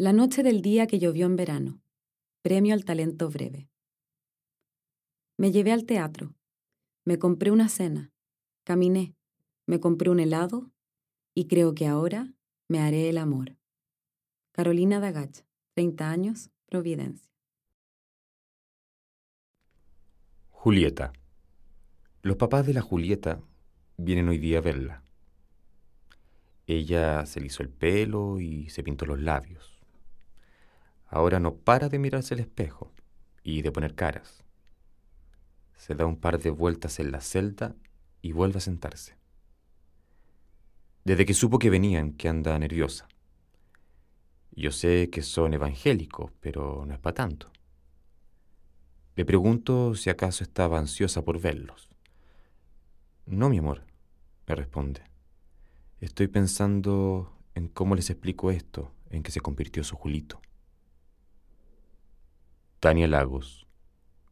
La noche del día que llovió en verano. Premio al talento breve. Me llevé al teatro. Me compré una cena. Caminé. Me compré un helado. Y creo que ahora me haré el amor. Carolina Dagach, 30 años, Providencia. Julieta. Los papás de la Julieta vienen hoy día a verla. Ella se lisó el pelo y se pintó los labios. Ahora no para de mirarse al espejo y de poner caras. Se da un par de vueltas en la celda y vuelve a sentarse. Desde que supo que venían, que anda nerviosa. Yo sé que son evangélicos, pero no es para tanto. Le pregunto si acaso estaba ansiosa por verlos. No, mi amor, me responde. Estoy pensando en cómo les explico esto en que se convirtió su Julito. Tania Lagos,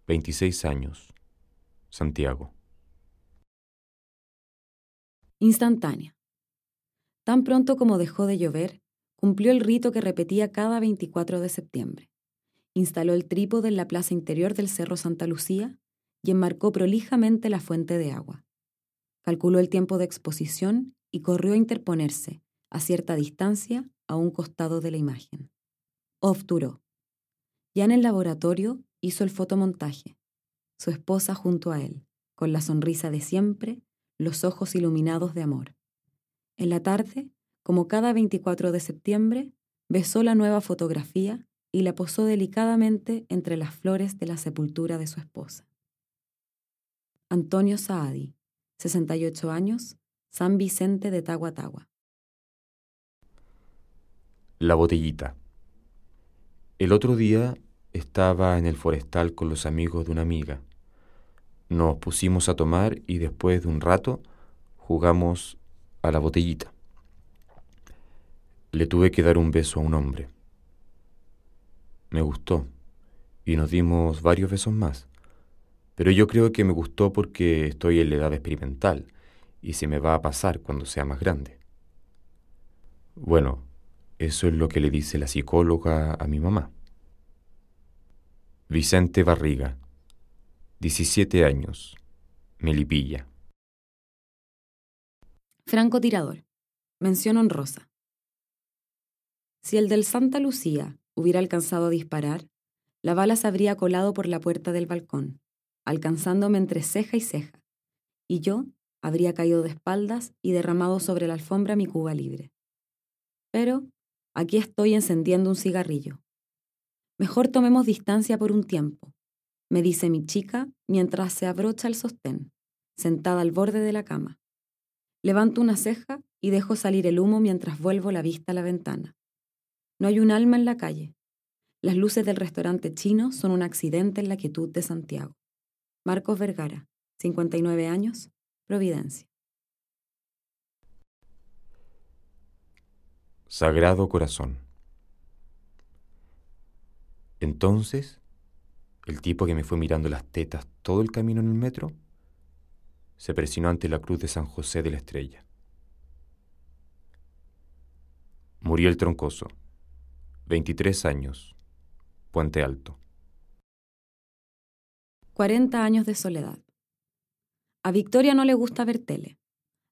26 años, Santiago. Instantánea. Tan pronto como dejó de llover, cumplió el rito que repetía cada 24 de septiembre. Instaló el trípode en la plaza interior del Cerro Santa Lucía y enmarcó prolijamente la fuente de agua. Calculó el tiempo de exposición y corrió a interponerse, a cierta distancia, a un costado de la imagen. Obturó. Ya en el laboratorio hizo el fotomontaje. Su esposa junto a él, con la sonrisa de siempre, los ojos iluminados de amor. En la tarde, como cada 24 de septiembre, besó la nueva fotografía y la posó delicadamente entre las flores de la sepultura de su esposa. Antonio Saadi, 68 años, San Vicente de Tahuatagua. La botellita. El otro día estaba en el forestal con los amigos de una amiga. Nos pusimos a tomar y después de un rato jugamos a la botellita. Le tuve que dar un beso a un hombre. Me gustó y nos dimos varios besos más. Pero yo creo que me gustó porque estoy en la edad experimental y se me va a pasar cuando sea más grande. Bueno, eso es lo que le dice la psicóloga a mi mamá. Vicente Barriga, 17 años, Melipilla. Franco Tirador. Mención honrosa. Si el del Santa Lucía hubiera alcanzado a disparar, la bala se habría colado por la puerta del balcón alcanzándome entre ceja y ceja, y yo habría caído de espaldas y derramado sobre la alfombra mi cuba libre. Pero aquí estoy encendiendo un cigarrillo. Mejor tomemos distancia por un tiempo, me dice mi chica mientras se abrocha el sostén, sentada al borde de la cama. Levanto una ceja y dejo salir el humo mientras vuelvo la vista a la ventana. No hay un alma en la calle. Las luces del restaurante chino son un accidente en la quietud de Santiago. Marcos Vergara, 59 años, Providencia. Sagrado Corazón. Entonces, el tipo que me fue mirando las tetas todo el camino en el metro se presionó ante la cruz de San José de la Estrella. Murió el troncoso, 23 años, Puente Alto. 40 años de soledad. A Victoria no le gusta ver tele.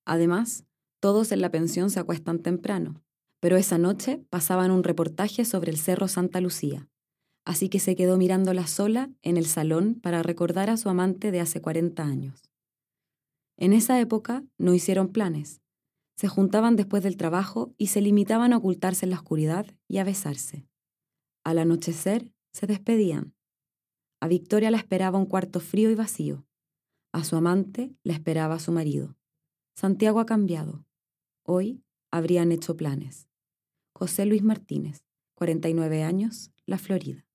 Además, todos en la pensión se acuestan temprano, pero esa noche pasaban un reportaje sobre el Cerro Santa Lucía, así que se quedó mirándola sola en el salón para recordar a su amante de hace 40 años. En esa época no hicieron planes. Se juntaban después del trabajo y se limitaban a ocultarse en la oscuridad y a besarse. Al anochecer se despedían, a Victoria la esperaba un cuarto frío y vacío. A su amante la esperaba su marido. Santiago ha cambiado. Hoy habrían hecho planes. José Luis Martínez, 49 años, La Florida.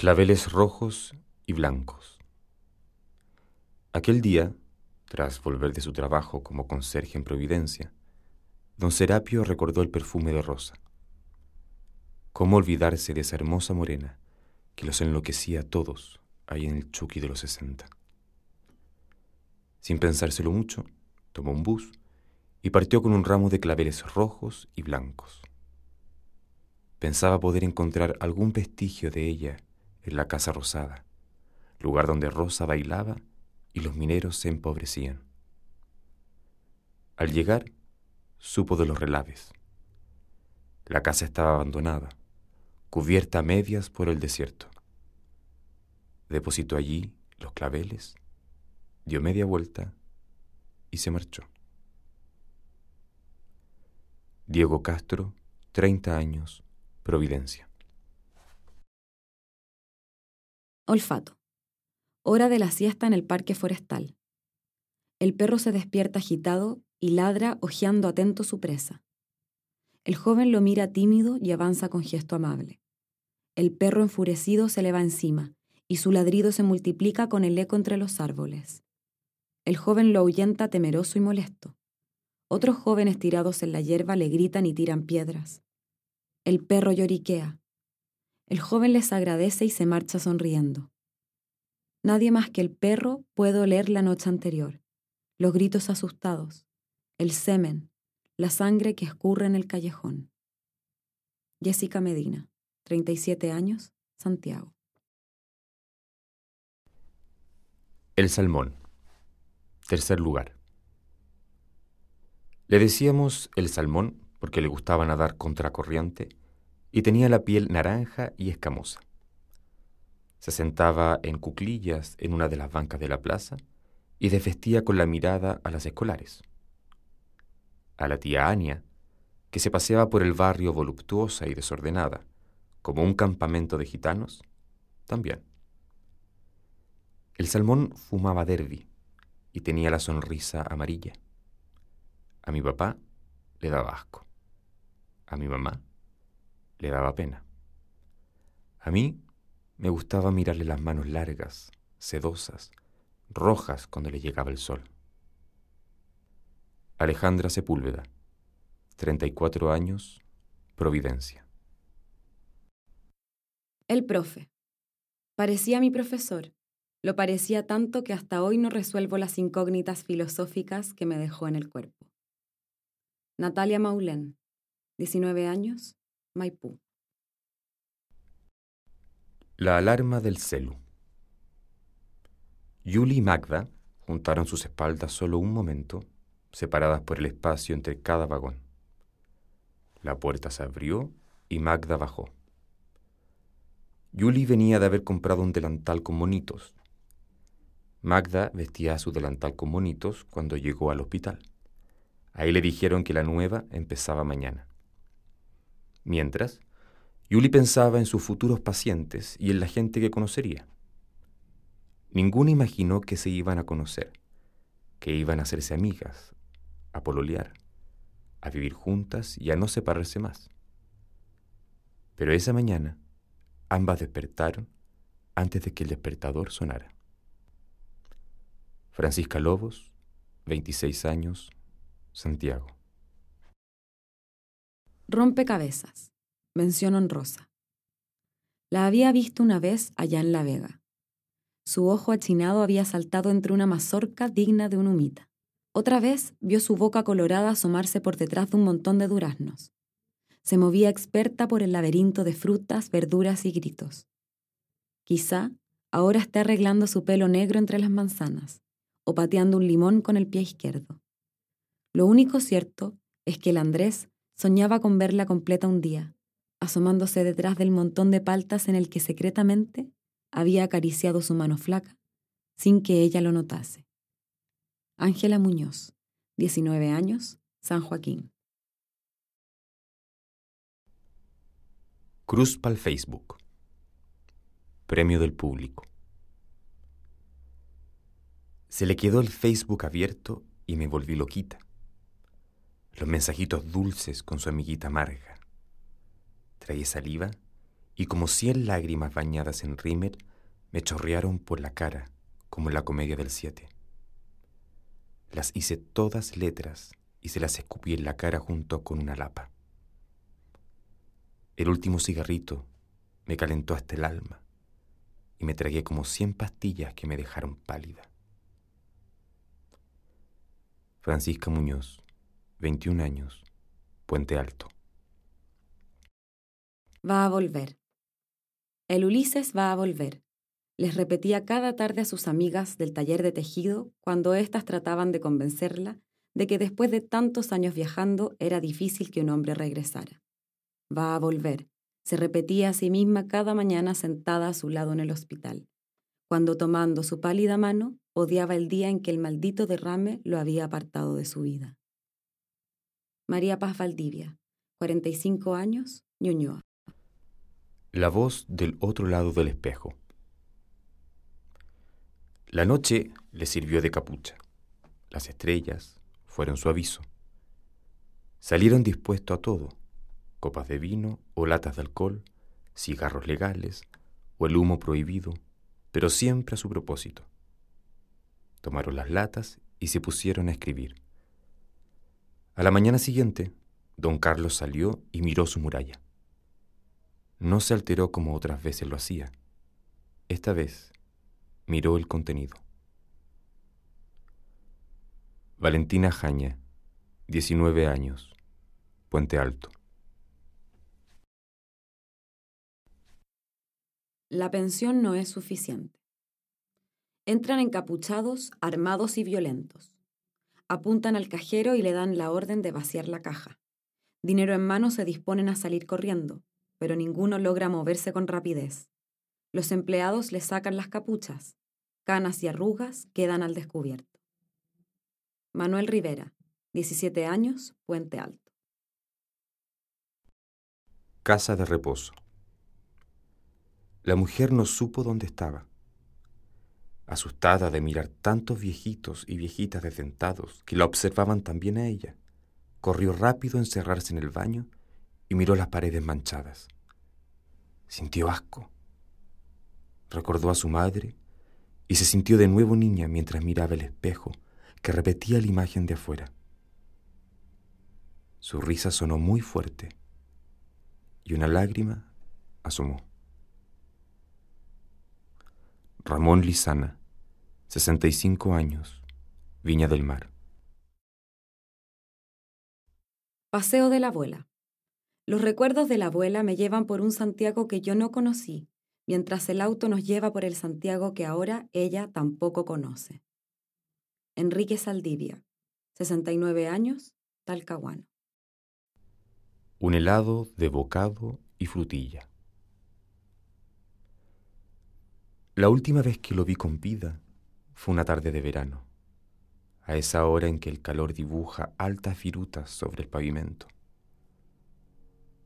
Claveles rojos y blancos. Aquel día, tras volver de su trabajo como conserje en Providencia, don Serapio recordó el perfume de Rosa. ¿Cómo olvidarse de esa hermosa morena que los enloquecía a todos ahí en el Chucky de los sesenta? Sin pensárselo mucho, tomó un bus y partió con un ramo de claveles rojos y blancos. Pensaba poder encontrar algún vestigio de ella en la Casa Rosada, lugar donde Rosa bailaba y los mineros se empobrecían. Al llegar, supo de los relaves. La casa estaba abandonada, cubierta a medias por el desierto. Depositó allí los claveles, dio media vuelta y se marchó. Diego Castro, 30 años, Providencia. Olfato. Hora de la siesta en el parque forestal. El perro se despierta agitado y ladra hojeando atento su presa. El joven lo mira tímido y avanza con gesto amable. El perro enfurecido se le va encima y su ladrido se multiplica con el eco entre los árboles. El joven lo ahuyenta temeroso y molesto. Otros jóvenes tirados en la hierba le gritan y tiran piedras. El perro lloriquea. El joven les agradece y se marcha sonriendo. Nadie más que el perro puede oler la noche anterior, los gritos asustados, el semen, la sangre que escurre en el callejón. Jessica Medina, 37 años, Santiago. El salmón. Tercer lugar. Le decíamos el salmón porque le gustaba nadar contracorriente y tenía la piel naranja y escamosa. Se sentaba en cuclillas en una de las bancas de la plaza y desvestía con la mirada a las escolares a la tía Ania, que se paseaba por el barrio voluptuosa y desordenada, como un campamento de gitanos, también. El salmón fumaba derby y tenía la sonrisa amarilla. A mi papá le daba asco. A mi mamá le daba pena. A mí me gustaba mirarle las manos largas, sedosas, rojas cuando le llegaba el sol. Alejandra Sepúlveda, 34 años, Providencia. El profe. Parecía mi profesor. Lo parecía tanto que hasta hoy no resuelvo las incógnitas filosóficas que me dejó en el cuerpo. Natalia Maulén, 19 años, La alarma del celu. Yuli y Magda juntaron sus espaldas solo un momento separadas por el espacio entre cada vagón. La puerta se abrió y Magda bajó. Yuli venía de haber comprado un delantal con monitos. Magda vestía su delantal con monitos cuando llegó al hospital. Ahí le dijeron que la nueva empezaba mañana. Mientras, Yuli pensaba en sus futuros pacientes y en la gente que conocería. Ninguna imaginó que se iban a conocer, que iban a hacerse amigas, a pololear, a vivir juntas y a no separarse más. Pero esa mañana ambas despertaron antes de que el despertador sonara. Francisca Lobos, 26 años, Santiago. Rompecabezas. Mención honrosa. La había visto una vez allá en La Vega. Su ojo achinado había saltado entre una mazorca digna de un humita. Otra vez vio su boca colorada asomarse por detrás de un montón de duraznos. Se movía experta por el laberinto de frutas, verduras y gritos. Quizá ahora esté arreglando su pelo negro entre las manzanas o pateando un limón con el pie izquierdo. Lo único cierto es que el Andrés soñaba con verla completa un día, asomándose detrás del montón de paltas en el que secretamente había acariciado su mano flaca sin que ella lo notase. Ángela Muñoz, 19 años, San Joaquín. Cruz para Facebook. Premio del público. Se le quedó el Facebook abierto y me volví loquita. Los mensajitos dulces con su amiguita amarga. Traí saliva y como cien lágrimas bañadas en rímel me chorrearon por la cara como en la comedia del siete. Las hice todas letras y se las escupí en la cara junto con una lapa. El último cigarrito me calentó hasta el alma y me tragué como cien pastillas que me dejaron pálida. Francisca Muñoz, 21 años, Puente Alto. Va a volver. El Ulises va a volver. Les repetía cada tarde a sus amigas del taller de tejido cuando éstas trataban de convencerla de que después de tantos años viajando era difícil que un hombre regresara. Va a volver, se repetía a sí misma cada mañana sentada a su lado en el hospital, cuando tomando su pálida mano odiaba el día en que el maldito derrame lo había apartado de su vida. María Paz Valdivia, 45 años, Ñuñoa. La voz del otro lado del espejo. La noche le sirvió de capucha. Las estrellas fueron su aviso. Salieron dispuestos a todo, copas de vino o latas de alcohol, cigarros legales o el humo prohibido, pero siempre a su propósito. Tomaron las latas y se pusieron a escribir. A la mañana siguiente, don Carlos salió y miró su muralla. No se alteró como otras veces lo hacía. Esta vez miró el contenido. Valentina Jaña, 19 años, Puente Alto. La pensión no es suficiente. Entran encapuchados, armados y violentos. Apuntan al cajero y le dan la orden de vaciar la caja. Dinero en mano se disponen a salir corriendo, pero ninguno logra moverse con rapidez. Los empleados le sacan las capuchas. Canas y arrugas quedan al descubierto. Manuel Rivera, 17 años, Puente Alto. Casa de reposo. La mujer no supo dónde estaba. Asustada de mirar tantos viejitos y viejitas desdentados que la observaban también a ella, corrió rápido a encerrarse en el baño y miró las paredes manchadas. Sintió asco. Recordó a su madre y se sintió de nuevo niña mientras miraba el espejo que repetía la imagen de afuera. Su risa sonó muy fuerte y una lágrima asomó. Ramón Lizana, 65 años, Viña del Mar. Paseo de la abuela. Los recuerdos de la abuela me llevan por un Santiago que yo no conocí mientras el auto nos lleva por el Santiago que ahora ella tampoco conoce. Enrique Saldivia, 69 años, Talcahuano. Un helado de bocado y frutilla. La última vez que lo vi con vida fue una tarde de verano, a esa hora en que el calor dibuja altas virutas sobre el pavimento.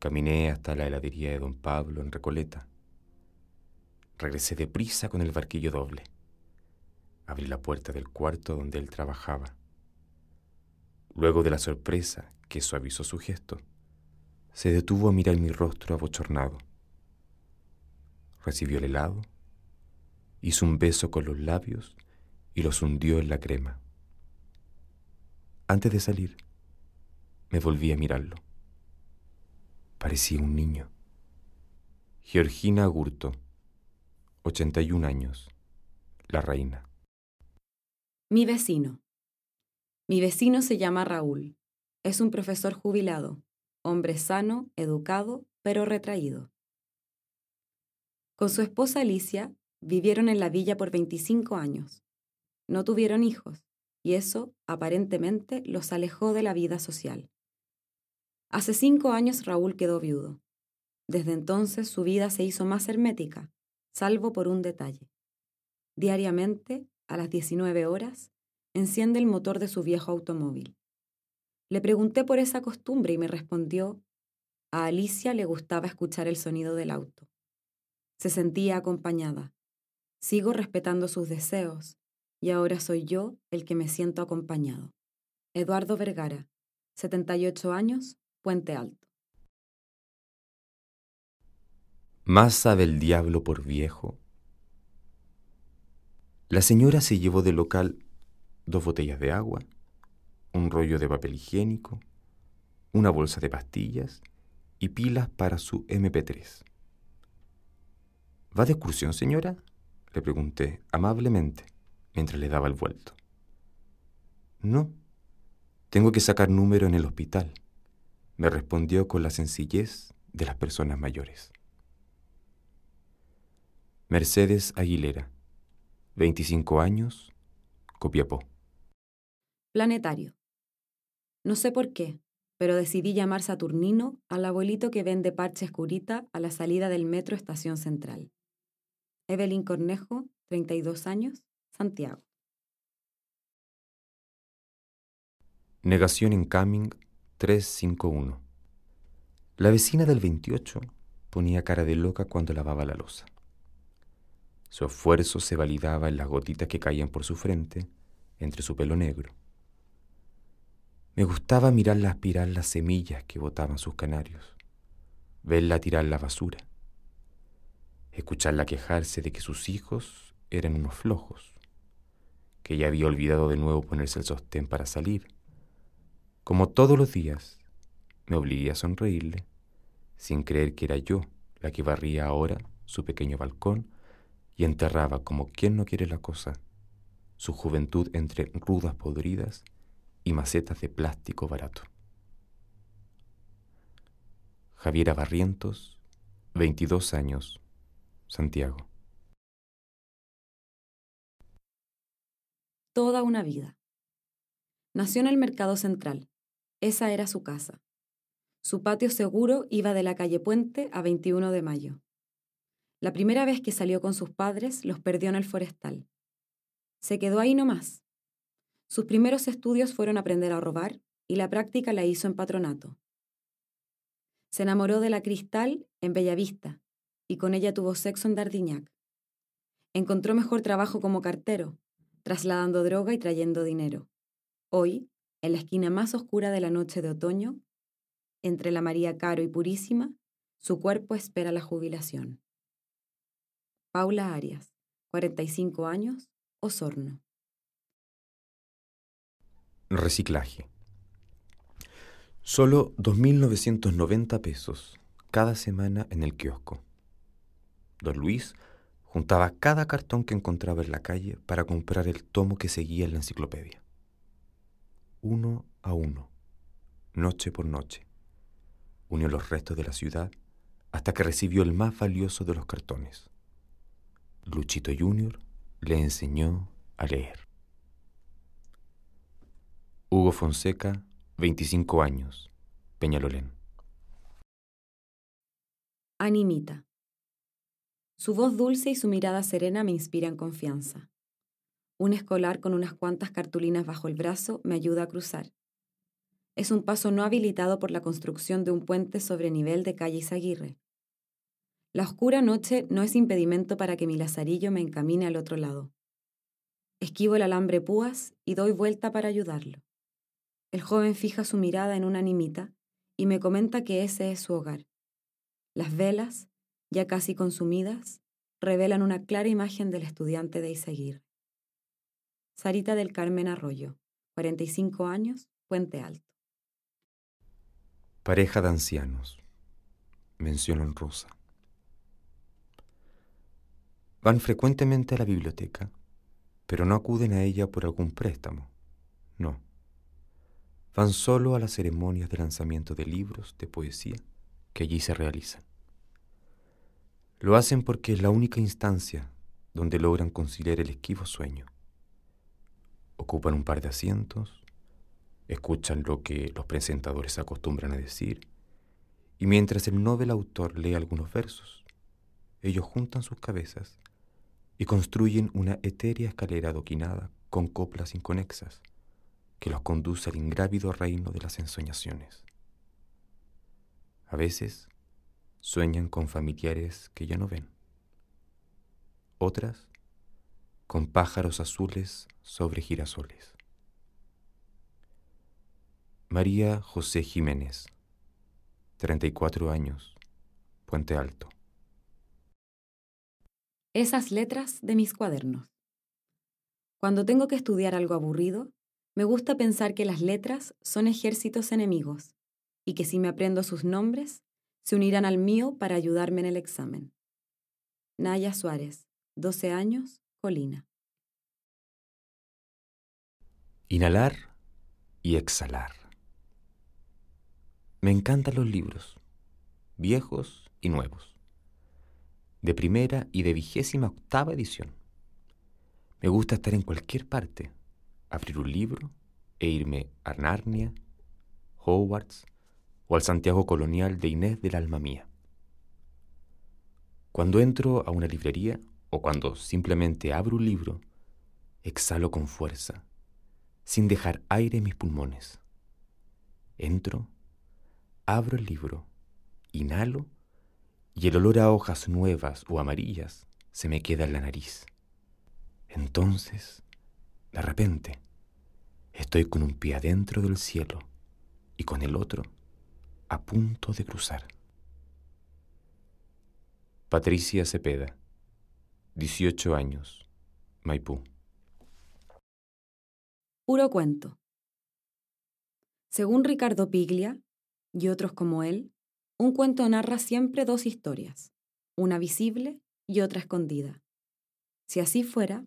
Caminé hasta la heladería de don Pablo en Recoleta Regresé deprisa con el barquillo doble. Abrí la puerta del cuarto donde él trabajaba. Luego de la sorpresa que suavizó su gesto, se detuvo a mirar mi rostro abochornado. Recibió el helado, hizo un beso con los labios y los hundió en la crema. Antes de salir, me volví a mirarlo. Parecía un niño. Georgina Agurto 81 años. La reina. Mi vecino. Mi vecino se llama Raúl. Es un profesor jubilado, hombre sano, educado, pero retraído. Con su esposa Alicia vivieron en la villa por 25 años. No tuvieron hijos, y eso, aparentemente, los alejó de la vida social. Hace cinco años Raúl quedó viudo. Desde entonces su vida se hizo más hermética, salvo por un detalle. Diariamente, a las 19 horas, enciende el motor de su viejo automóvil. Le pregunté por esa costumbre y me respondió, a Alicia le gustaba escuchar el sonido del auto. Se sentía acompañada. Sigo respetando sus deseos y ahora soy yo el que me siento acompañado. Eduardo Vergara, 78 años, Puente Alto. Más sabe el diablo por viejo. La señora se llevó del local dos botellas de agua, un rollo de papel higiénico, una bolsa de pastillas y pilas para su MP3. ¿Va de excursión, señora? Le pregunté amablemente mientras le daba el vuelto. No, Tengo que sacar número en el hospital, me respondió con la sencillez de las personas mayores. Mercedes Aguilera, 25 años, Copiapó. Planetario. No sé por qué, pero decidí llamar Saturnino al abuelito que vende parches curita a la salida del metro Estación Central. Evelyn Cornejo, 32 años, Santiago. Negación en Coming 351. La vecina del 28 ponía cara de loca cuando lavaba la losa. Su esfuerzo se validaba en las gotitas que caían por su frente, entre su pelo negro. Me gustaba mirarla aspirar las semillas que botaban sus canarios, verla tirar la basura, escucharla quejarse de que sus hijos eran unos flojos, que ya había olvidado de nuevo ponerse el sostén para salir como todos los días, me obligué a sonreírle, sin creer que era yo la que barría ahora su pequeño balcón y enterraba como quien no quiere la cosa, su juventud entre rudas podridas y macetas de plástico barato. Javiera Barrientos, 22 años, Santiago. Toda una vida. Nació en el Mercado Central, esa era su casa. Su patio seguro iba de la calle Puente a 21 de mayo. La primera vez que salió con sus padres los perdió en el forestal. Se quedó ahí nomás. Sus primeros estudios fueron aprender a robar y la práctica la hizo en patronato. Se enamoró de la Cristal en Bellavista y con ella tuvo sexo en Dardiñac. Encontró mejor trabajo como cartero, trasladando droga y trayendo dinero. Hoy en la esquina más oscura de la noche de otoño, entre la María Caro y Purísima, su cuerpo espera la jubilación. Paula Arias, 45 años, Osorno. Reciclaje. Solo 2.990 pesos cada semana en el kiosco. Don Luis juntaba cada cartón que encontraba en la calle para comprar el tomo que seguía en la enciclopedia uno a uno, noche por noche. Unió los restos de la ciudad hasta que recibió el más valioso de los cartones. Luchito Junior le enseñó a leer. Hugo Fonseca, 25 años, Peñalolén. Animita. Su voz dulce y su mirada serena me inspiran confianza. Un escolar con unas cuantas cartulinas bajo el brazo me ayuda a cruzar. Es un paso no habilitado por la construcción de un puente sobre nivel de calle Izaguirre. La oscura noche no es impedimento para que mi lazarillo me encamine al otro lado. Esquivo el alambre púas y doy vuelta para ayudarlo. El joven fija su mirada en una animita y me comenta que ese es su hogar. Las velas, ya casi consumidas, revelan una clara imagen del estudiante de Izaguirre. Sarita del Carmen Arroyo, 45 años, Puente Alto. Pareja de ancianos. Mención Rosa. Van frecuentemente a la biblioteca, pero no acuden a ella por algún préstamo. No. Van solo a las ceremonias de lanzamiento de libros de poesía que allí se realizan. Lo hacen porque es la única instancia donde logran conciliar el esquivo sueño ocupan un par de asientos, escuchan lo que los presentadores acostumbran a decir, y mientras el novel autor lee algunos versos, ellos juntan sus cabezas y construyen una etérea escalera adoquinada con coplas inconexas que los conduce al ingrávido reino de las ensoñaciones. A veces sueñan con familiares que ya no ven. Otras con pájaros azules sobre girasoles. María José Jiménez, 34 años, Puente Alto. Esas letras de mis cuadernos. Cuando tengo que estudiar algo aburrido, me gusta pensar que las letras son ejércitos enemigos y que si me aprendo sus nombres, se unirán al mío para ayudarme en el examen. Naya Suárez, 12 años, Colina. Inhalar y exhalar. Me encantan los libros, viejos y nuevos, de primera y de vigésima octava edición. Me gusta estar en cualquier parte, abrir un libro e irme a Narnia, Hogwarts o al Santiago colonial de Inés del alma mía. Cuando entro a una librería o cuando simplemente abro un libro, exhalo con fuerza, sin dejar aire en mis pulmones. Entro abro el libro, inhalo y el olor a hojas nuevas o amarillas se me queda en la nariz. Entonces, de repente, estoy con un pie adentro del cielo y con el otro a punto de cruzar. Patricia Cepeda, 18 años, Maipú. Puro cuento. Según Ricardo Piglia, y otros como él, un cuento narra siempre dos historias, una visible y otra escondida. Si así fuera,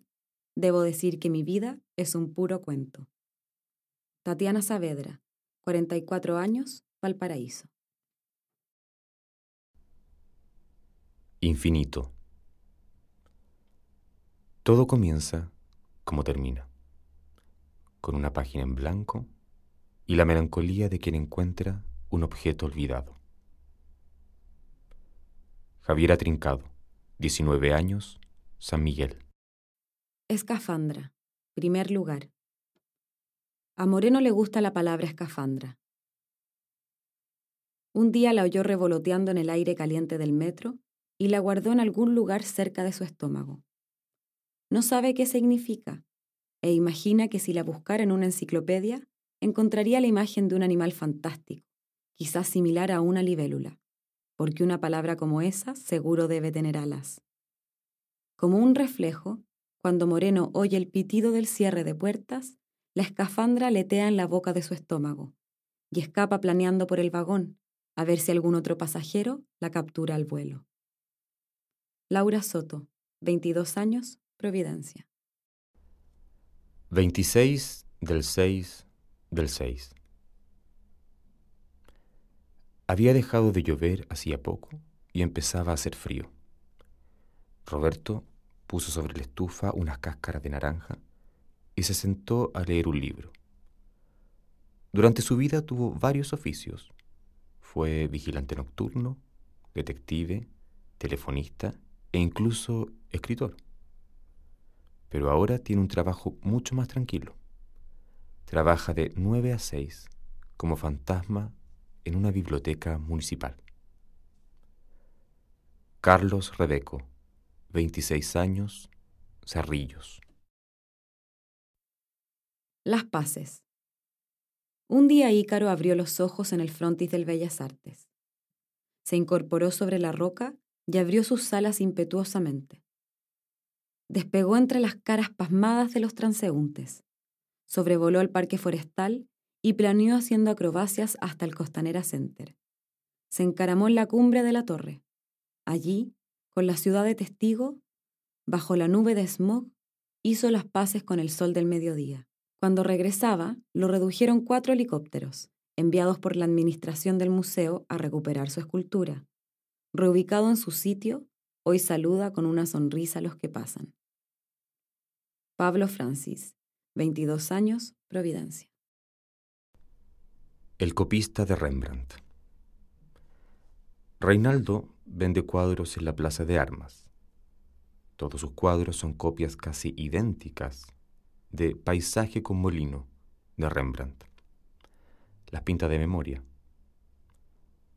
debo decir que mi vida es un puro cuento. Tatiana Saavedra, 44 años, Valparaíso. Infinito. Todo comienza como termina, con una página en blanco y la melancolía de quien encuentra un objeto olvidado. Javiera Trincado, 19 años, San Miguel. Escafandra, primer lugar. A Moreno le gusta la palabra escafandra. Un día la oyó revoloteando en el aire caliente del metro y la guardó en algún lugar cerca de su estómago. No sabe qué significa e imagina que si la buscara en una enciclopedia encontraría la imagen de un animal fantástico, quizás similar a una libélula, porque una palabra como esa seguro debe tener alas. Como un reflejo, cuando Moreno oye el pitido del cierre de puertas, la escafandra letea en la boca de su estómago y escapa planeando por el vagón, a ver si algún otro pasajero la captura al vuelo. Laura Soto, 22 años, Providencia. 26 del 6 del 6. Había dejado de llover hacía poco y empezaba a hacer frío. Roberto puso sobre la estufa unas cáscaras de naranja y se sentó a leer un libro. Durante su vida tuvo varios oficios. Fue vigilante nocturno, detective, telefonista e incluso escritor. Pero ahora tiene un trabajo mucho más tranquilo. Trabaja de 9 a 6 como fantasma en una biblioteca municipal. Carlos Rebeco, 26 años, Cerrillos. Las Paces. Un día Ícaro abrió los ojos en el frontis del Bellas Artes. Se incorporó sobre la roca y abrió sus alas impetuosamente. Despegó entre las caras pasmadas de los transeúntes. Sobrevoló el parque forestal y planeó haciendo acrobacias hasta el Costanera Center. Se encaramó en la cumbre de la torre. Allí, con la ciudad de testigo, bajo la nube de smog, hizo las paces con el sol del mediodía. Cuando regresaba, lo redujeron cuatro helicópteros, enviados por la administración del museo a recuperar su escultura. Reubicado en su sitio, hoy saluda con una sonrisa a los que pasan. Pablo Francis, 22 años, Providencia. El copista de Rembrandt. Reinaldo vende cuadros en la Plaza de Armas. Todos sus cuadros son copias casi idénticas de Paisaje con Molino de Rembrandt. Las pinta de memoria.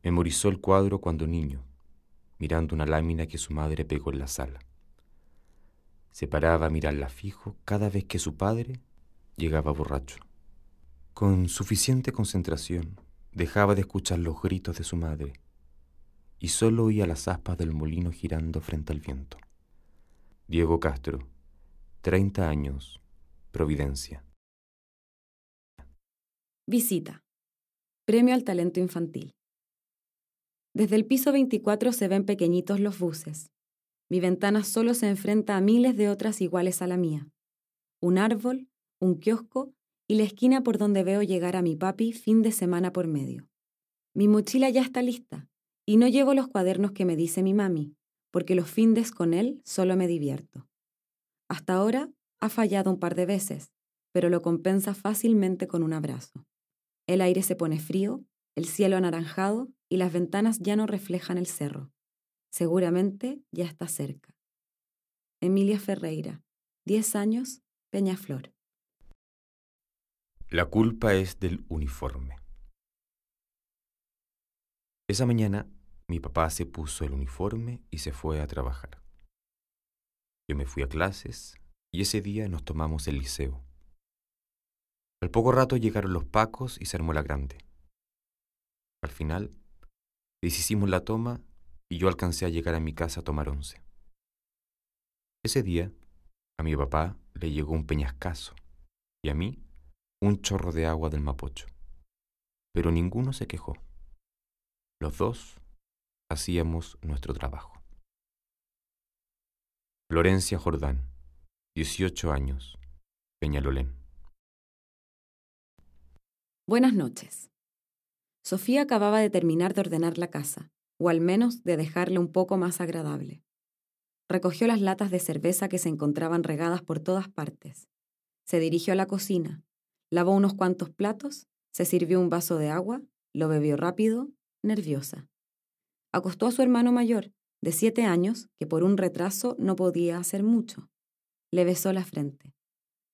Memorizó el cuadro cuando niño, mirando una lámina que su madre pegó en la sala. Se paraba a mirarla fijo cada vez que su padre llegaba borracho. Con suficiente concentración, dejaba de escuchar los gritos de su madre y solo oía las aspas del molino girando frente al viento. Diego Castro, 30 años, Providencia. Visita. Premio al talento infantil. Desde el piso 24 se ven pequeñitos los buses. Mi ventana solo se enfrenta a miles de otras iguales a la mía. Un árbol, un kiosco y la esquina por donde veo llegar a mi papi fin de semana por medio. Mi mochila ya está lista y no llevo los cuadernos que me dice mi mami, porque los findes con él solo me divierto. Hasta ahora ha fallado un par de veces, pero lo compensa fácilmente con un abrazo. El aire se pone frío, el cielo anaranjado y las ventanas ya no reflejan el cerro. Seguramente ya está cerca. Emilia Ferreira, 10 años, Peñaflor. La culpa es del uniforme. Esa mañana mi papá se puso el uniforme y se fue a trabajar. Yo me fui a clases y ese día nos tomamos el liceo. Al poco rato llegaron los pacos y se armó la grande. Al final, deshicimos la toma y yo alcancé a llegar a mi casa a tomar once. Ese día, a mi papá le llegó un peñascazo y a mí un chorro de agua del Mapocho. Pero ninguno se quejó. Los dos hacíamos nuestro trabajo. Florencia Jordán, 18 años, Peñalolén. Buenas noches. Sofía acababa de terminar de ordenar la casa, o al menos de dejarla un poco más agradable. Recogió las latas de cerveza que se encontraban regadas por todas partes. Se dirigió a la cocina, lavó unos cuantos platos, se sirvió un vaso de agua, lo bebió rápido, nerviosa. Acostó a su hermano mayor, de siete años, que por un retraso no podía hacer mucho. Le besó la frente.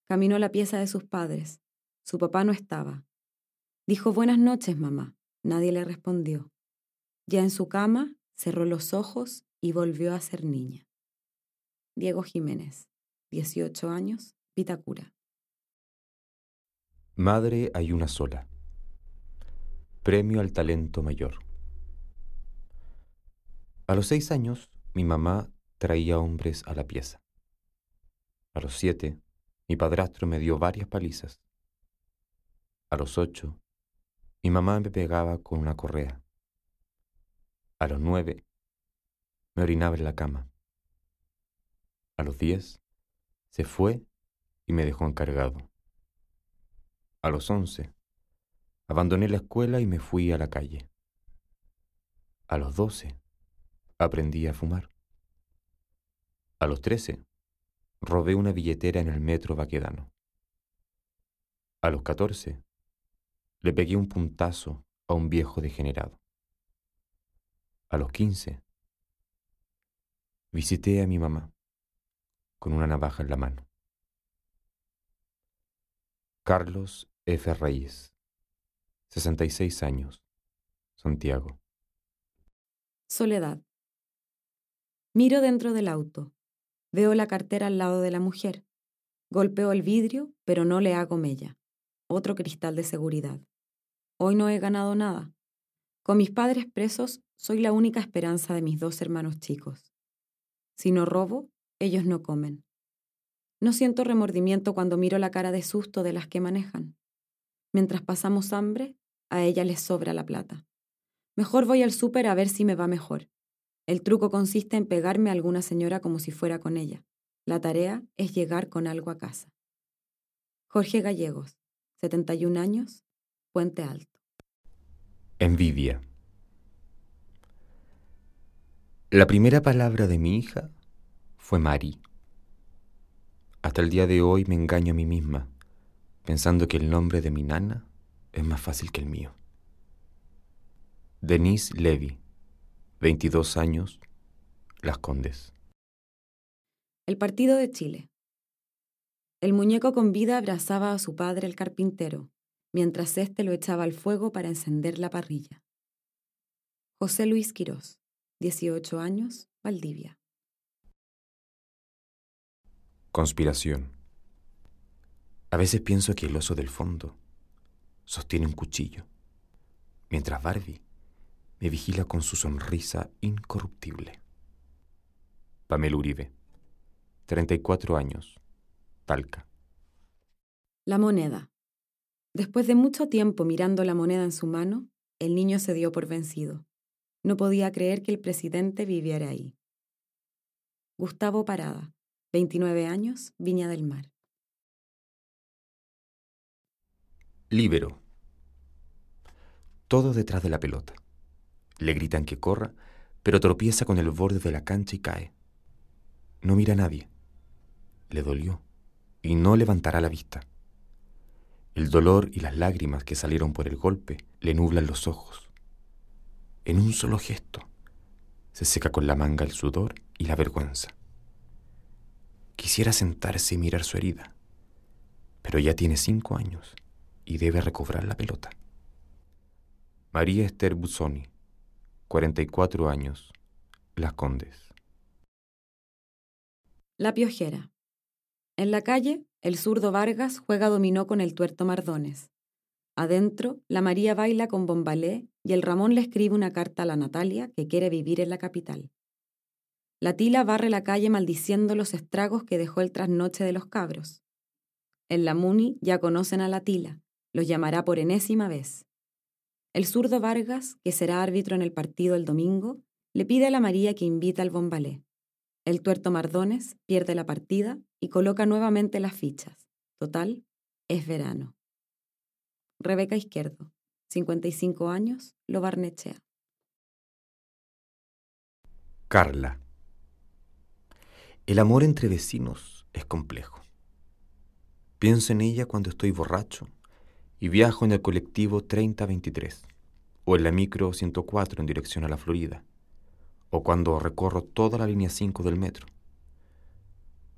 Caminó a la pieza de sus padres. Su papá no estaba. Dijo buenas noches, mamá. Nadie le respondió. Ya en su cama, cerró los ojos y volvió a ser niña. Diego Jiménez, 18 años, Pitacura. Madre hay una sola. Premio al talento mayor. A los seis años, mi mamá traía hombres a la pieza. A los siete, mi padrastro me dio varias palizas. A los ocho, mi mamá me pegaba con una correa. A los nueve, me orinaba en la cama. A los diez, se fue y me dejó encargado. A los once, abandoné la escuela y me fui a la calle. A los doce, aprendí a fumar. A los trece, robé una billetera en el metro Baquedano. A los catorce, le pegué un puntazo a un viejo degenerado. A los quince, visité a mi mamá con una navaja en la mano. Carlos F. Reyes, 66 años, Santiago. Soledad. Miro dentro del auto. Veo la cartera al lado de la mujer. Golpeo el vidrio, pero no le hago mella. Otro cristal de seguridad. Hoy no he ganado nada. Con mis padres presos, soy la única esperanza de mis dos hermanos chicos. Si no robo, ellos no comen. No siento remordimiento cuando miro la cara de susto de las que manejan. Mientras pasamos hambre, a ella les sobra la plata. Mejor voy al súper a ver si me va mejor. El truco consiste en pegarme a alguna señora como si fuera con ella. La tarea es llegar con algo a casa. Jorge Gallegos, 71 años, Puente Alto. Envidia. La primera palabra de mi hija fue Mari. Hasta el día de hoy me engaño a mí misma, pensando que el nombre de mi nana es más fácil que el mío. Denise Levy, 22 años, Las Condes. El partido de Chile. El muñeco con vida abrazaba a su padre el carpintero, mientras éste lo echaba al fuego para encender la parrilla. José Luis Quirós, 18 años, Valdivia. Conspiración. A veces pienso que el oso del fondo sostiene un cuchillo, mientras Barbie me vigila con su sonrisa incorruptible. Pamela Uribe, 34 años, Talca. La moneda. Después de mucho tiempo mirando la moneda en su mano, el niño se dio por vencido. No podía creer que el presidente viviera ahí. Gustavo Parada, 29 años, Viña del Mar. Libero. Todo detrás de la pelota. Le gritan que corra, pero tropieza con el borde de la cancha y cae. No mira a nadie. Le dolió y no levantará la vista. El dolor y las lágrimas que salieron por el golpe le nublan los ojos. En un solo gesto, se seca con la manga el sudor y la vergüenza. Quisiera sentarse y mirar su herida, pero ya tiene cinco años y debe recobrar la pelota. María Esther Busoni, 44 años, Las Condes. La Piojera. En la calle, el zurdo Vargas juega dominó con el tuerto Mardones. Adentro, la María baila con Bombalé y el Ramón le escribe una carta a la Natalia que quiere vivir en la capital. La tila barre la calle maldiciendo los estragos que dejó el trasnoche de los cabros. En la Muni ya conocen a la tila, los llamará por enésima vez. El zurdo Vargas, que será árbitro en el partido el domingo, le pide a la María que invita al Bombalé. El tuerto Mardones pierde la partida y coloca nuevamente las fichas. Total, es verano. Rebeca Izquierdo, 55 años, lo barnechea. Carla. El amor entre vecinos es complejo. Pienso en ella cuando estoy borracho y viajo en el colectivo 3023 o en la micro 104 en dirección a la Florida o cuando recorro toda la línea 5 del metro.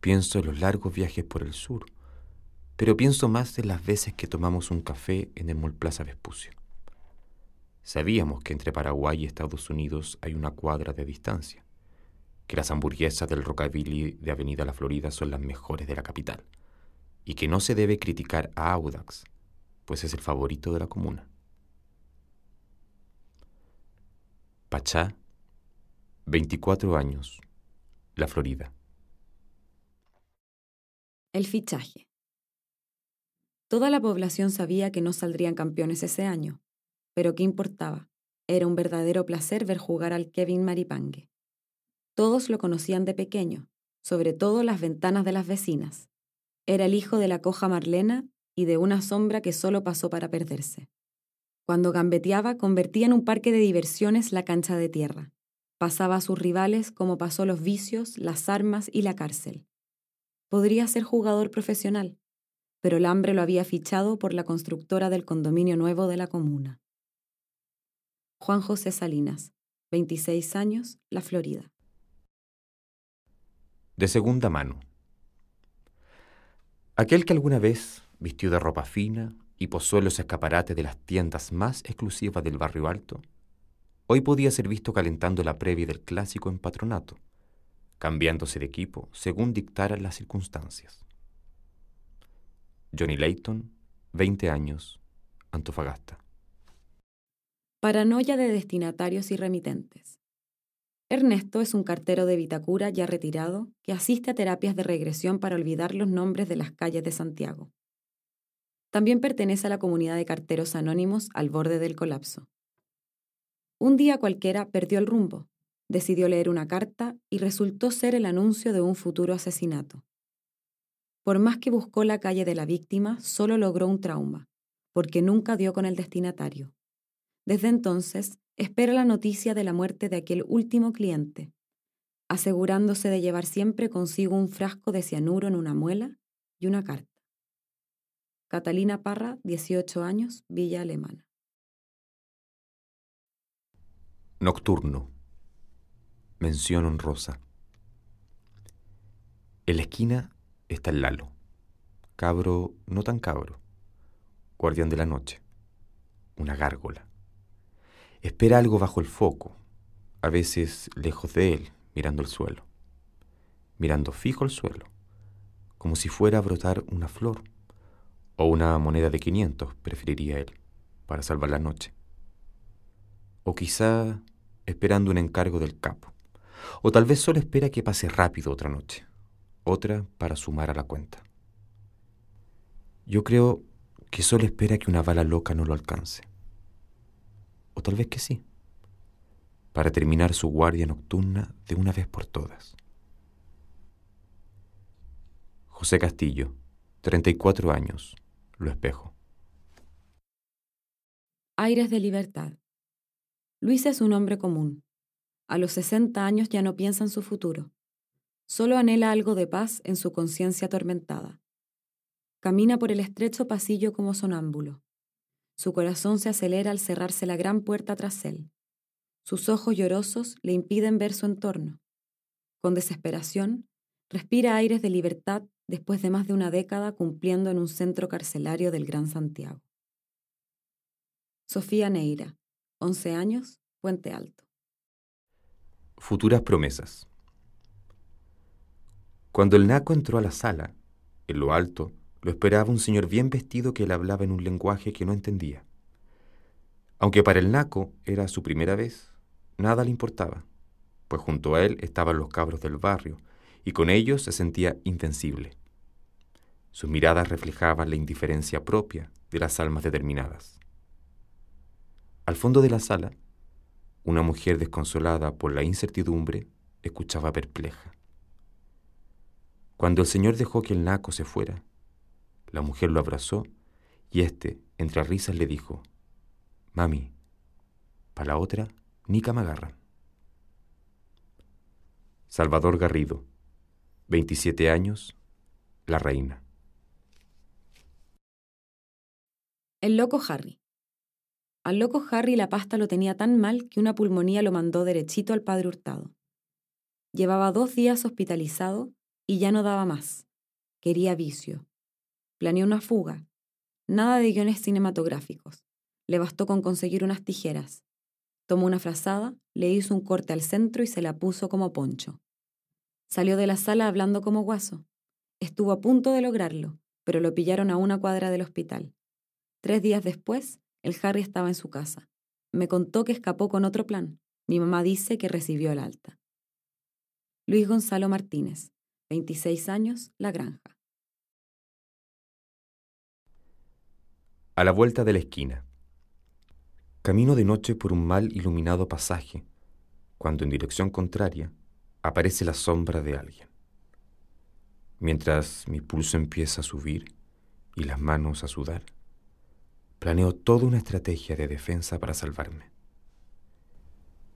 Pienso en los largos viajes por el sur pero pienso más en las veces que tomamos un café en el Mall Plaza Vespucio. Sabíamos que entre Paraguay y Estados Unidos hay una cuadra de distancia, que las hamburguesas del Rockabilly de Avenida La Florida son las mejores de la capital, y que no se debe criticar a Audax, pues es el favorito de la comuna. Pachá, 24 años, La Florida. El fichaje. Toda la población sabía que no saldrían campeones ese año, pero ¿qué importaba? Era un verdadero placer ver jugar al Kevin Maripangue. Todos lo conocían de pequeño, sobre todo las ventanas de las vecinas. Era el hijo de la coja Marlena y de una sombra que solo pasó para perderse. Cuando gambeteaba, convertía en un parque de diversiones la cancha de tierra. Pasaba a sus rivales como pasó los vicios, las armas y la cárcel. Podría ser jugador profesional, pero el hambre lo había fichado por la constructora del condominio nuevo de la comuna. Juan José Salinas, 26 años, La Florida. De segunda mano. Aquel que alguna vez vistió de ropa fina y posó en los escaparates de las tiendas más exclusivas del barrio alto, hoy podía ser visto calentando la previa del clásico en patronato, cambiándose de equipo según dictaran las circunstancias. Johnny Layton, 20 años, Antofagasta. Paranoia de destinatarios y remitentes. Ernesto es un cartero de Vitacura ya retirado que asiste a terapias de regresión para olvidar los nombres de las calles de Santiago. También pertenece a la comunidad de carteros anónimos al borde del colapso. Un día cualquiera perdió el rumbo, decidió leer una carta y resultó ser el anuncio de un futuro asesinato. Por más que buscó la calle de la víctima, solo logró un trauma, porque nunca dio con el destinatario. Desde entonces, espera la noticia de la muerte de aquel último cliente, asegurándose de llevar siempre consigo un frasco de cianuro en una muela y una carta. Catalina Parra, 18 años, Villa Alemana. Nocturno. Mención honrosa. En la esquina está el Lalo, cabro no tan cabro, guardián de la noche, una gárgola. Espera algo bajo el foco, a veces lejos de él, mirando el suelo, mirando fijo el suelo, como si fuera a brotar una flor, o una moneda de 500, preferiría él, para salvar la noche. O quizá esperando un encargo del capo, o tal vez solo espera que pase rápido otra noche otra para sumar a la cuenta. Yo creo que solo espera que una bala loca no lo alcance. O tal vez que sí, para terminar su guardia nocturna de una vez por todas. José Castillo, 34 años, Lo Espejo. Aires de libertad. Luis es un hombre común. A los 60 años ya no piensa en su futuro. Solo anhela algo de paz en su conciencia atormentada. Camina por el estrecho pasillo como sonámbulo. Su corazón se acelera al cerrarse la gran puerta tras él. Sus ojos llorosos le impiden ver su entorno. Con desesperación, respira aires de libertad después de más de una década cumpliendo en un centro carcelario del Gran Santiago. Sofía Neira, 11 años, Puente Alto. Futuras promesas. Cuando el naco entró a la sala, en lo alto, lo esperaba un señor bien vestido que le hablaba en un lenguaje que no entendía. Aunque para el naco era su primera vez, nada le importaba, pues junto a él estaban los cabros del barrio, y con ellos se sentía invencible. Sus miradas reflejaban la indiferencia propia de las almas determinadas. Al fondo de la sala, una mujer desconsolada por la incertidumbre escuchaba perpleja. Cuando el señor dejó que el naco se fuera, la mujer lo abrazó y éste, entre risas, le dijo, Mami, para la otra, ni me. Salvador Garrido, 27 años, La Reina. El loco Harry. Al loco Harry la pasta lo tenía tan mal que una pulmonía lo mandó derechito al padre Hurtado. Llevaba dos días hospitalizado y ya no daba más. Quería vicio. Planeó una fuga. Nada de guiones cinematográficos. Le bastó con conseguir unas tijeras. Tomó una frazada, le hizo un corte al centro y se la puso como poncho. Salió de la sala hablando como guaso. Estuvo a punto de lograrlo, pero lo pillaron a una cuadra del hospital. Tres días después, el Harry estaba en su casa. Me contó que escapó con otro plan. Mi mamá dice que recibió el alta. Luis Gonzalo Martínez, 26 años, La Granja. A la vuelta de la esquina. Camino de noche por un mal iluminado pasaje, cuando en dirección contraria aparece la sombra de alguien. Mientras mi pulso empieza a subir y las manos a sudar, planeo toda una estrategia de defensa para salvarme.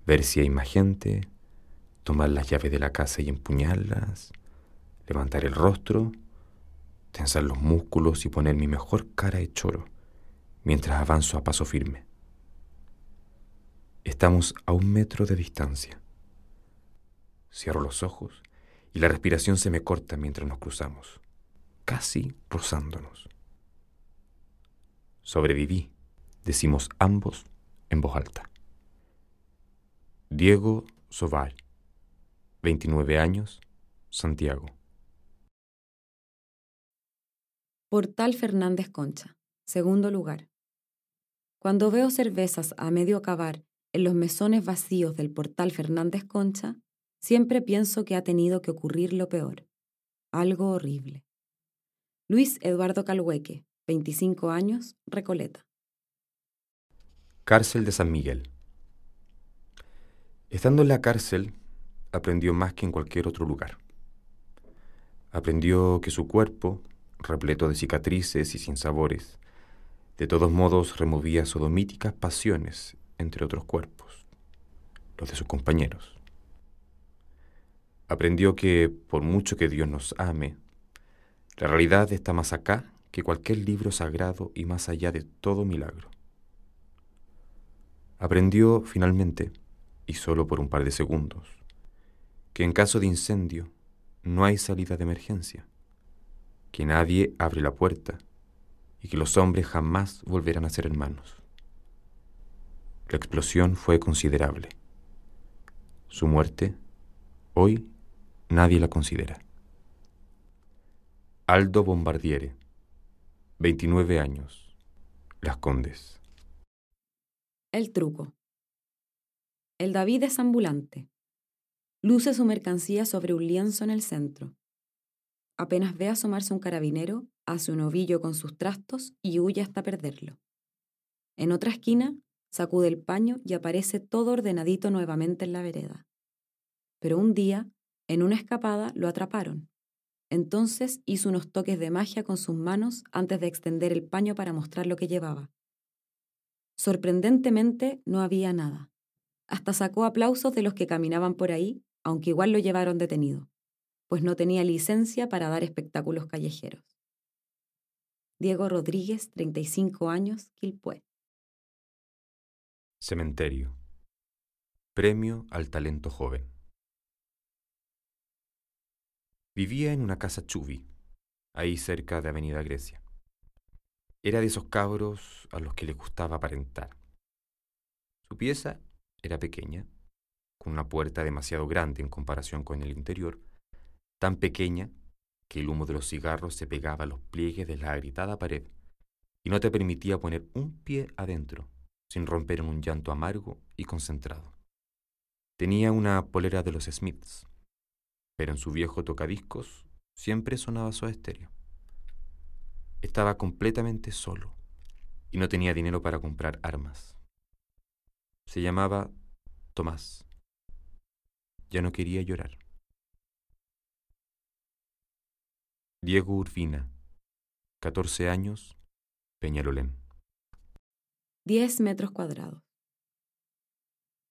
Ver si hay más gente, tomar las llaves de la casa y empuñarlas, levantar el rostro, tensar los músculos y poner mi mejor cara de choro mientras avanzo a paso firme. Estamos a un metro de distancia. Cierro los ojos y la respiración se me corta mientras nos cruzamos, casi rozándonos. Sobreviví, decimos ambos en voz alta. Diego Soval, 29 años, Santiago. Portal Fernández Concha, segundo lugar. Cuando veo cervezas a medio acabar en los mesones vacíos del portal Fernández Concha, siempre pienso que ha tenido que ocurrir lo peor, algo horrible. Luis Eduardo Calhueque, 25 años, Recoleta. Cárcel de San Miguel. Estando en la cárcel, aprendió más que en cualquier otro lugar. Aprendió que su cuerpo, repleto de cicatrices y sin sabores, de todos modos, removía sodomíticas pasiones entre otros cuerpos, los de sus compañeros. Aprendió que, por mucho que Dios nos ame, la realidad está más acá que cualquier libro sagrado y más allá de todo milagro. Aprendió, finalmente, y solo por un par de segundos, que en caso de incendio no hay salida de emergencia, que nadie abre la puerta y que los hombres jamás volverán a ser hermanos. La explosión fue considerable. Su muerte, hoy, nadie la considera. Aldo Bombardiere, 29 años, Las Condes. El truco. El David es ambulante. Luce su mercancía sobre un lienzo en el centro. Apenas ve asomarse un carabinero, hace un ovillo con sus trastos y huye hasta perderlo. En otra esquina, sacude el paño y aparece todo ordenadito nuevamente en la vereda. Pero un día, en una escapada, lo atraparon. Entonces hizo unos toques de magia con sus manos antes de extender el paño para mostrar lo que llevaba. Sorprendentemente no había nada. Hasta sacó aplausos de los que caminaban por ahí, aunque igual lo llevaron detenido, pues no tenía licencia para dar espectáculos callejeros. Diego Rodríguez, 35 años, Quilpué. Cementerio. Premio al talento joven. Vivía en una casa chubi, ahí cerca de Avenida Grecia. Era de esos cabros a los que les gustaba aparentar. Su pieza era pequeña, con una puerta demasiado grande en comparación con el interior, tan pequeña que el humo de los cigarros se pegaba a los pliegues de la agritada pared y no te permitía poner un pie adentro sin romper en un llanto amargo y concentrado. Tenía una polera de los Smiths, pero en su viejo tocadiscos siempre sonaba su estéreo. Estaba completamente solo y no tenía dinero para comprar armas. Se llamaba Tomás. Ya no quería llorar. Diego Urbina, 14 años, Peñalolén. 10 metros cuadrados.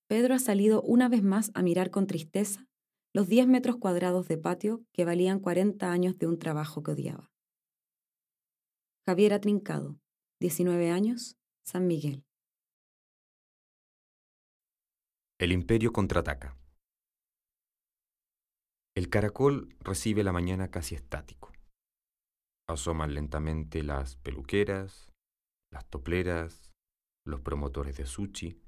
Pedro ha salido una vez más a mirar con tristeza los 10 metros cuadrados de patio que valían 40 años de un trabajo que odiaba. Javiera Trincado, 19 años, San Miguel. El imperio contraataca. El caracol recibe la mañana casi estático. Asoman lentamente las peluqueras, las topleras, los promotores de sushi,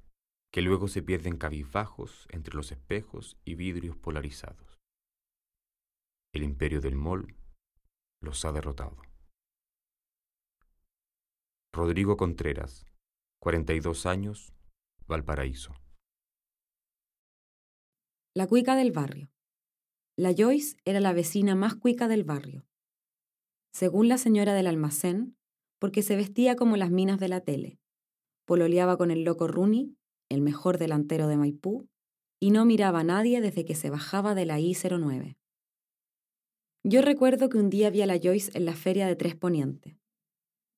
que luego se pierden cabizbajos entre los espejos y vidrios polarizados. El imperio del mol los ha derrotado. Rodrigo Contreras, 42 años, Valparaíso. La cuica del barrio. La Joyce era la vecina más cuica del barrio. Según la señora del almacén, porque se vestía como las minas de la tele, pololeaba con el loco Rooney, el mejor delantero de Maipú, y no miraba a nadie desde que se bajaba de la I-09. Yo recuerdo que un día vi a la Joyce en la feria de Tres Poniente.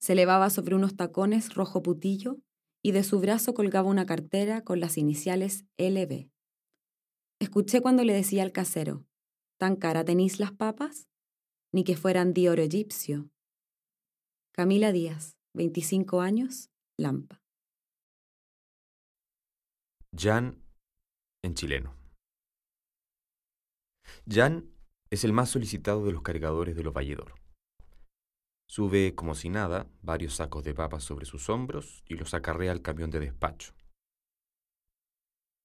Se elevaba sobre unos tacones rojo putillo y de su brazo colgaba una cartera con las iniciales LB. Escuché cuando le decía al casero, ¿tan cara tenéis las papas? Ni que fueran de oro egipcio. Camila Díaz, 25 años, Lampa. Jan en chileno. Jan es el más solicitado de los cargadores de los Valledor. Sube como si nada varios sacos de papas sobre sus hombros y los acarrea al camión de despacho.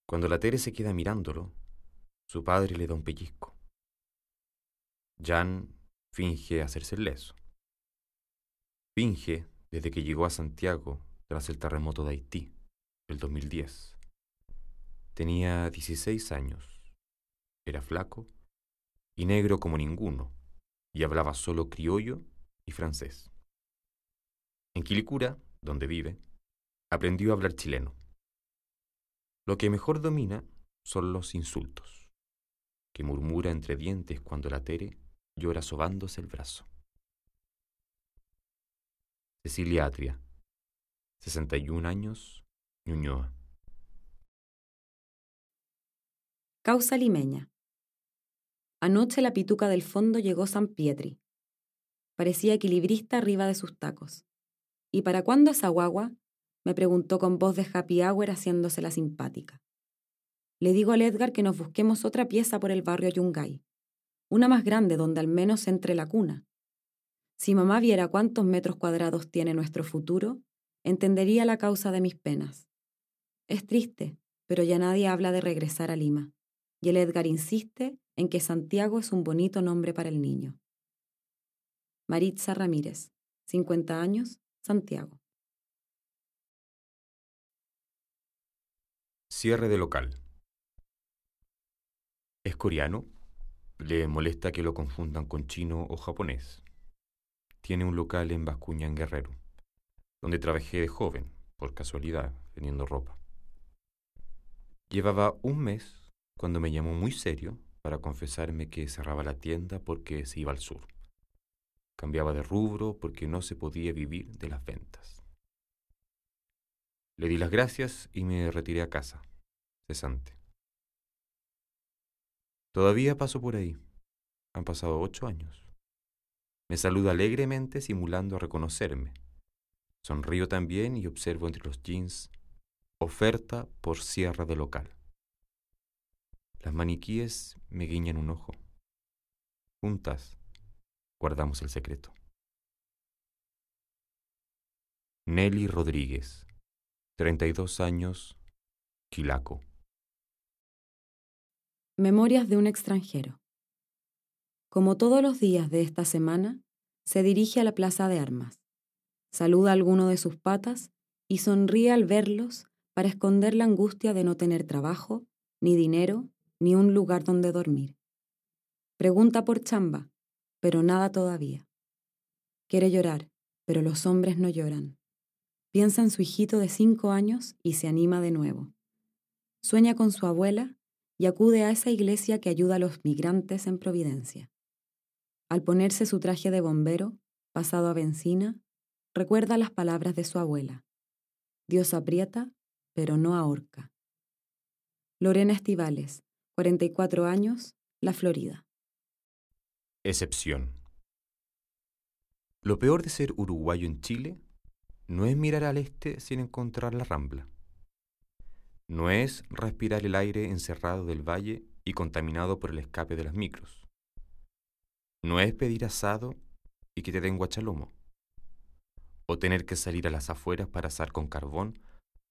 Cuando la Tere se queda mirándolo, su padre le da un pellizco. Jan finge hacerse el leso. Finge desde que llegó a Santiago tras el terremoto de Haití, el 2010. Tenía 16 años, era flaco y negro como ninguno, y hablaba solo criollo y francés. En Quilicura, donde vive, aprendió a hablar chileno. Lo que mejor domina son los insultos, que murmura entre dientes cuando la Tere llora sobándose el brazo. Cecilia Atria, 61 años, Ñuñoa. Causa limeña. Anoche la pituca del fondo llegó San Pietri, Parecía equilibrista arriba de sus tacos. ¿Y para cuándo esa guagua? me preguntó con voz de happy hour haciéndose la simpática. Le digo al Edgar que nos busquemos otra pieza por el barrio Yungay, una más grande donde al menos entre la cuna. Si mamá viera cuántos metros cuadrados tiene nuestro futuro, entendería la causa de mis penas. Es triste, pero ya nadie habla de regresar a Lima, y el Edgar insiste en que Santiago es un bonito nombre para el niño. Maritza Ramírez, 50 años, Santiago. Cierre de local. Es coreano. Le molesta que lo confundan con chino o japonés. Tiene un local en Bascuña, en Guerrero, donde trabajé de joven, por casualidad, vendiendo ropa. Llevaba un mes cuando me llamó muy serio para confesarme que cerraba la tienda porque se iba al sur. Cambiaba de rubro porque no se podía vivir de las ventas. Le di las gracias y me retiré a casa, cesante. Todavía paso por ahí. Han pasado ocho años. Me saluda alegremente simulando reconocerme. Sonrío también y observo entre los jeans oferta por cierre de local. Las maniquíes me guiñan un ojo. Juntas guardamos el secreto. Nelly Rodríguez, 32 años, Quilaco. Memorias de un extranjero. Como todos los días de esta semana, se dirige a la plaza de armas, saluda a alguno de sus patas y sonríe al verlos para esconder la angustia de no tener trabajo, ni dinero, ni un lugar donde dormir. Pregunta por chamba, pero nada todavía. Quiere llorar, pero los hombres no lloran. Piensa en su hijito de cinco años y se anima de nuevo. Sueña con su abuela y acude a esa iglesia que ayuda a los migrantes en Providencia. Al ponerse su traje de bombero, pasado a benzina, recuerda las palabras de su abuela. Dios aprieta, pero no ahorca. Lorena Estivales, 44 años, La Florida. Excepción. Lo peor de ser uruguayo en Chile no es mirar al este sin encontrar la rambla. No es respirar el aire encerrado del valle y contaminado por el escape de las micros. No es pedir asado y que te den guachalomo. O tener que salir a las afueras para asar con carbón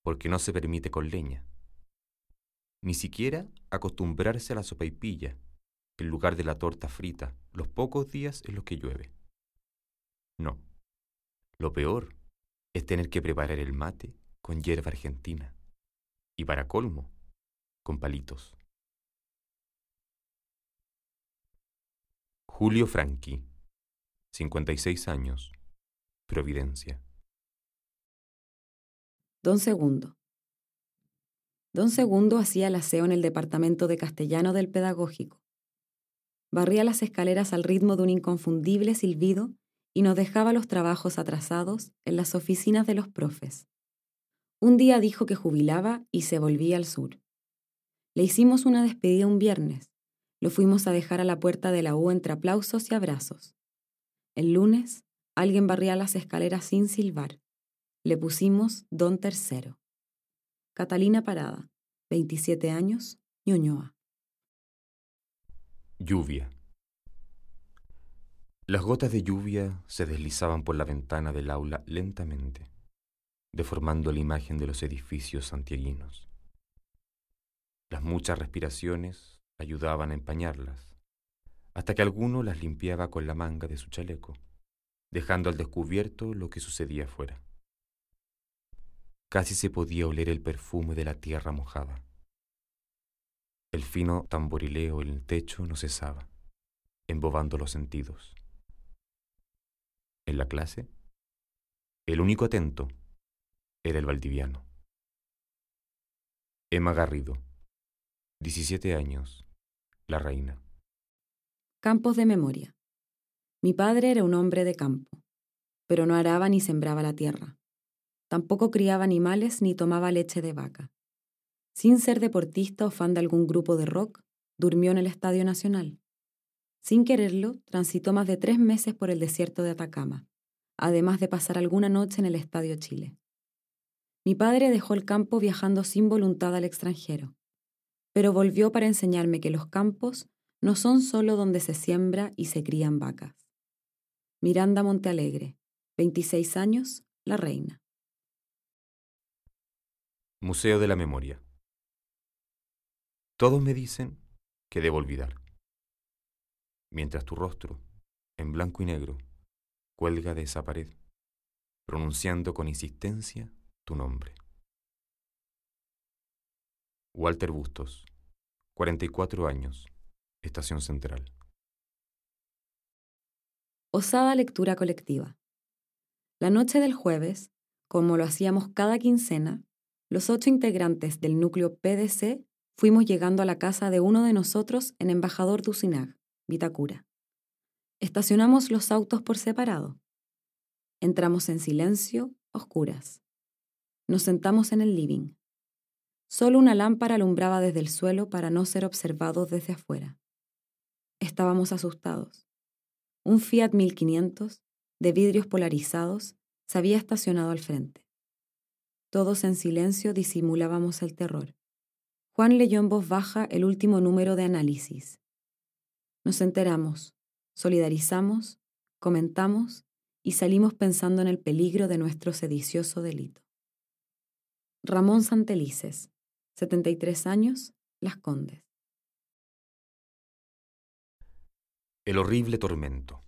porque no se permite con leña. Ni siquiera acostumbrarse a la sopa y pilla, en lugar de la torta frita, los pocos días en los que llueve. No. Lo peor es tener que preparar el mate con hierba argentina. Y para colmo, con palitos. Julio Franqui, 56 años, Providencia. Don Segundo. Don Segundo hacía el aseo en el departamento de castellano del pedagógico. Barría las escaleras al ritmo de un inconfundible silbido y nos dejaba los trabajos atrasados en las oficinas de los profes. Un día dijo que jubilaba y se volvía al sur. Le hicimos una despedida un viernes lo fuimos a dejar a la puerta de la U entre aplausos y abrazos. El lunes, alguien barría las escaleras sin silbar. Le pusimos Don Tercero. Catalina Parada, 27 años, Ñuñoa. Lluvia. Las gotas de lluvia se deslizaban por la ventana del aula lentamente, deformando la imagen de los edificios santiaguinos. Las muchas respiraciones ayudaban a empañarlas, hasta que alguno las limpiaba con la manga de su chaleco, dejando al descubierto lo que sucedía afuera. Casi se podía oler el perfume de la tierra mojada. El fino tamborileo en el techo no cesaba, embobando los sentidos. En la clase, el único atento era el valdiviano. Emma Garrido, 17 años, la reina. Campos de memoria. Mi padre era un hombre de campo, pero no araba ni sembraba la tierra. Tampoco criaba animales ni tomaba leche de vaca. Sin ser deportista o fan de algún grupo de rock, durmió en el Estadio Nacional. Sin quererlo, transitó más de tres meses por el desierto de Atacama, además de pasar alguna noche en el Estadio Chile. Mi padre dejó el campo viajando sin voluntad al extranjero pero volvió para enseñarme que los campos no son solo donde se siembra y se crían vacas. Miranda Montealegre, 26 años, La Reina. Museo de la Memoria. Todos me dicen que debo olvidar, mientras tu rostro, en blanco y negro, cuelga de esa pared, pronunciando con insistencia tu nombre. Walter Bustos, 44 años, Estación Central. Osada lectura colectiva. La noche del jueves, como lo hacíamos cada quincena, los ocho integrantes del núcleo PDC fuimos llegando a la casa de uno de nosotros en Embajador Ducinag, Vitacura. Estacionamos los autos por separado. Entramos en silencio, oscuras. Nos sentamos en el living. Solo una lámpara alumbraba desde el suelo para no ser observados desde afuera. Estábamos asustados. Un Fiat 1500, de vidrios polarizados, se había estacionado al frente. Todos en silencio disimulábamos el terror. Juan leyó en voz baja el último número de análisis. Nos enteramos, solidarizamos, comentamos y salimos pensando en el peligro de nuestro sedicioso delito. Ramón Santelices, 73 años, Las Condes. El horrible tormento.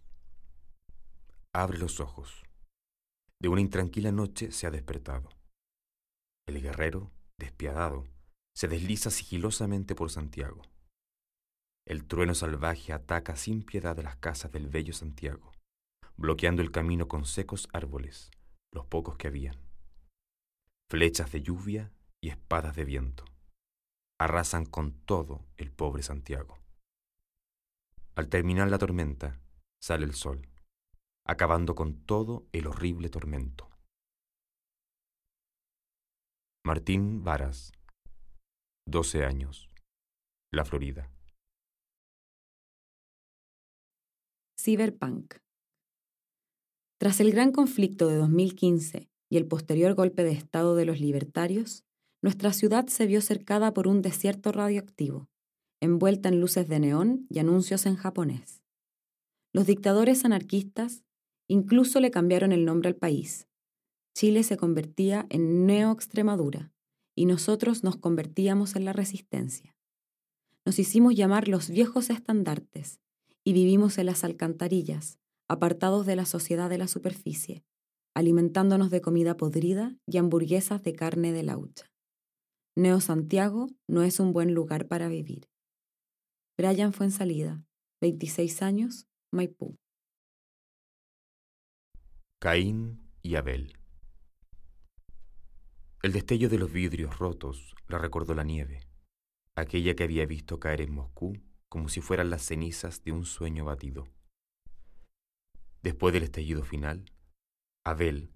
Abre los ojos. De una intranquila noche se ha despertado. El guerrero, despiadado, se desliza sigilosamente por Santiago. El trueno salvaje ataca sin piedad las casas del bello Santiago, bloqueando el camino con secos árboles, los pocos que habían. Flechas de lluvia y espadas de viento arrasan con todo el pobre Santiago. Al terminar la tormenta, sale el sol, acabando con todo el horrible tormento. Martín Varas, 12 años, La Florida. Cyberpunk. Tras el gran conflicto de 2015 y el posterior golpe de Estado de los libertarios, nuestra ciudad se vio cercada por un desierto radioactivo, envuelta en luces de neón y anuncios en japonés. Los dictadores anarquistas incluso le cambiaron el nombre al país. Chile se convertía en Neo-Extremadura y nosotros nos convertíamos en la resistencia. Nos hicimos llamar los viejos estandartes y vivimos en las alcantarillas, apartados de la sociedad de la superficie, alimentándonos de comida podrida y hamburguesas de carne de laucha. Neo Santiago no es un buen lugar para vivir. Brian fue en salida, 26 años, Maipú. Caín y Abel. El destello de los vidrios rotos la recordó la nieve, aquella que había visto caer en Moscú como si fueran las cenizas de un sueño batido. Después del estallido final, Abel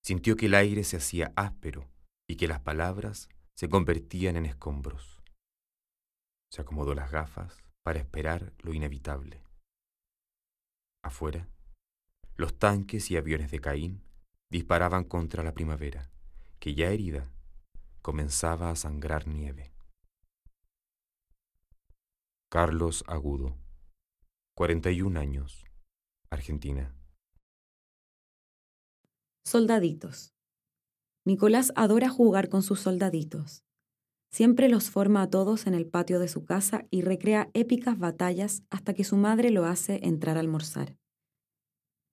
sintió que el aire se hacía áspero y que las palabras se convertían en escombros. Se acomodó las gafas para esperar lo inevitable. Afuera, los tanques y aviones de Caín disparaban contra la primavera, que ya herida comenzaba a sangrar nieve. Carlos Agudo, 41 años, Argentina. Soldaditos. Nicolás adora jugar con sus soldaditos. Siempre los forma a todos en el patio de su casa y recrea épicas batallas hasta que su madre lo hace entrar a almorzar.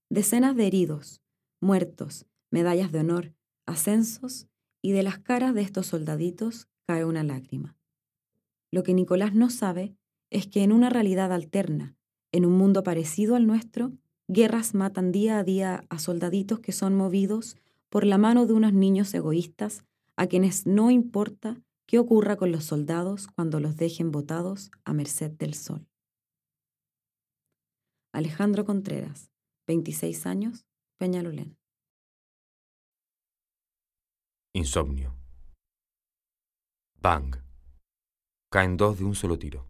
Decenas de heridos, muertos, medallas de honor, ascensos, y de las caras de estos soldaditos cae una lágrima. Lo que Nicolás no sabe es que en una realidad alterna, en un mundo parecido al nuestro, guerras matan día a día a soldaditos que son movidos por la mano de unos niños egoístas a quienes no importa qué ocurra con los soldados cuando los dejen botados a merced del sol. Alejandro Contreras, 26 años, Peñalolén. Insomnio. Bang. Caen dos de un solo tiro.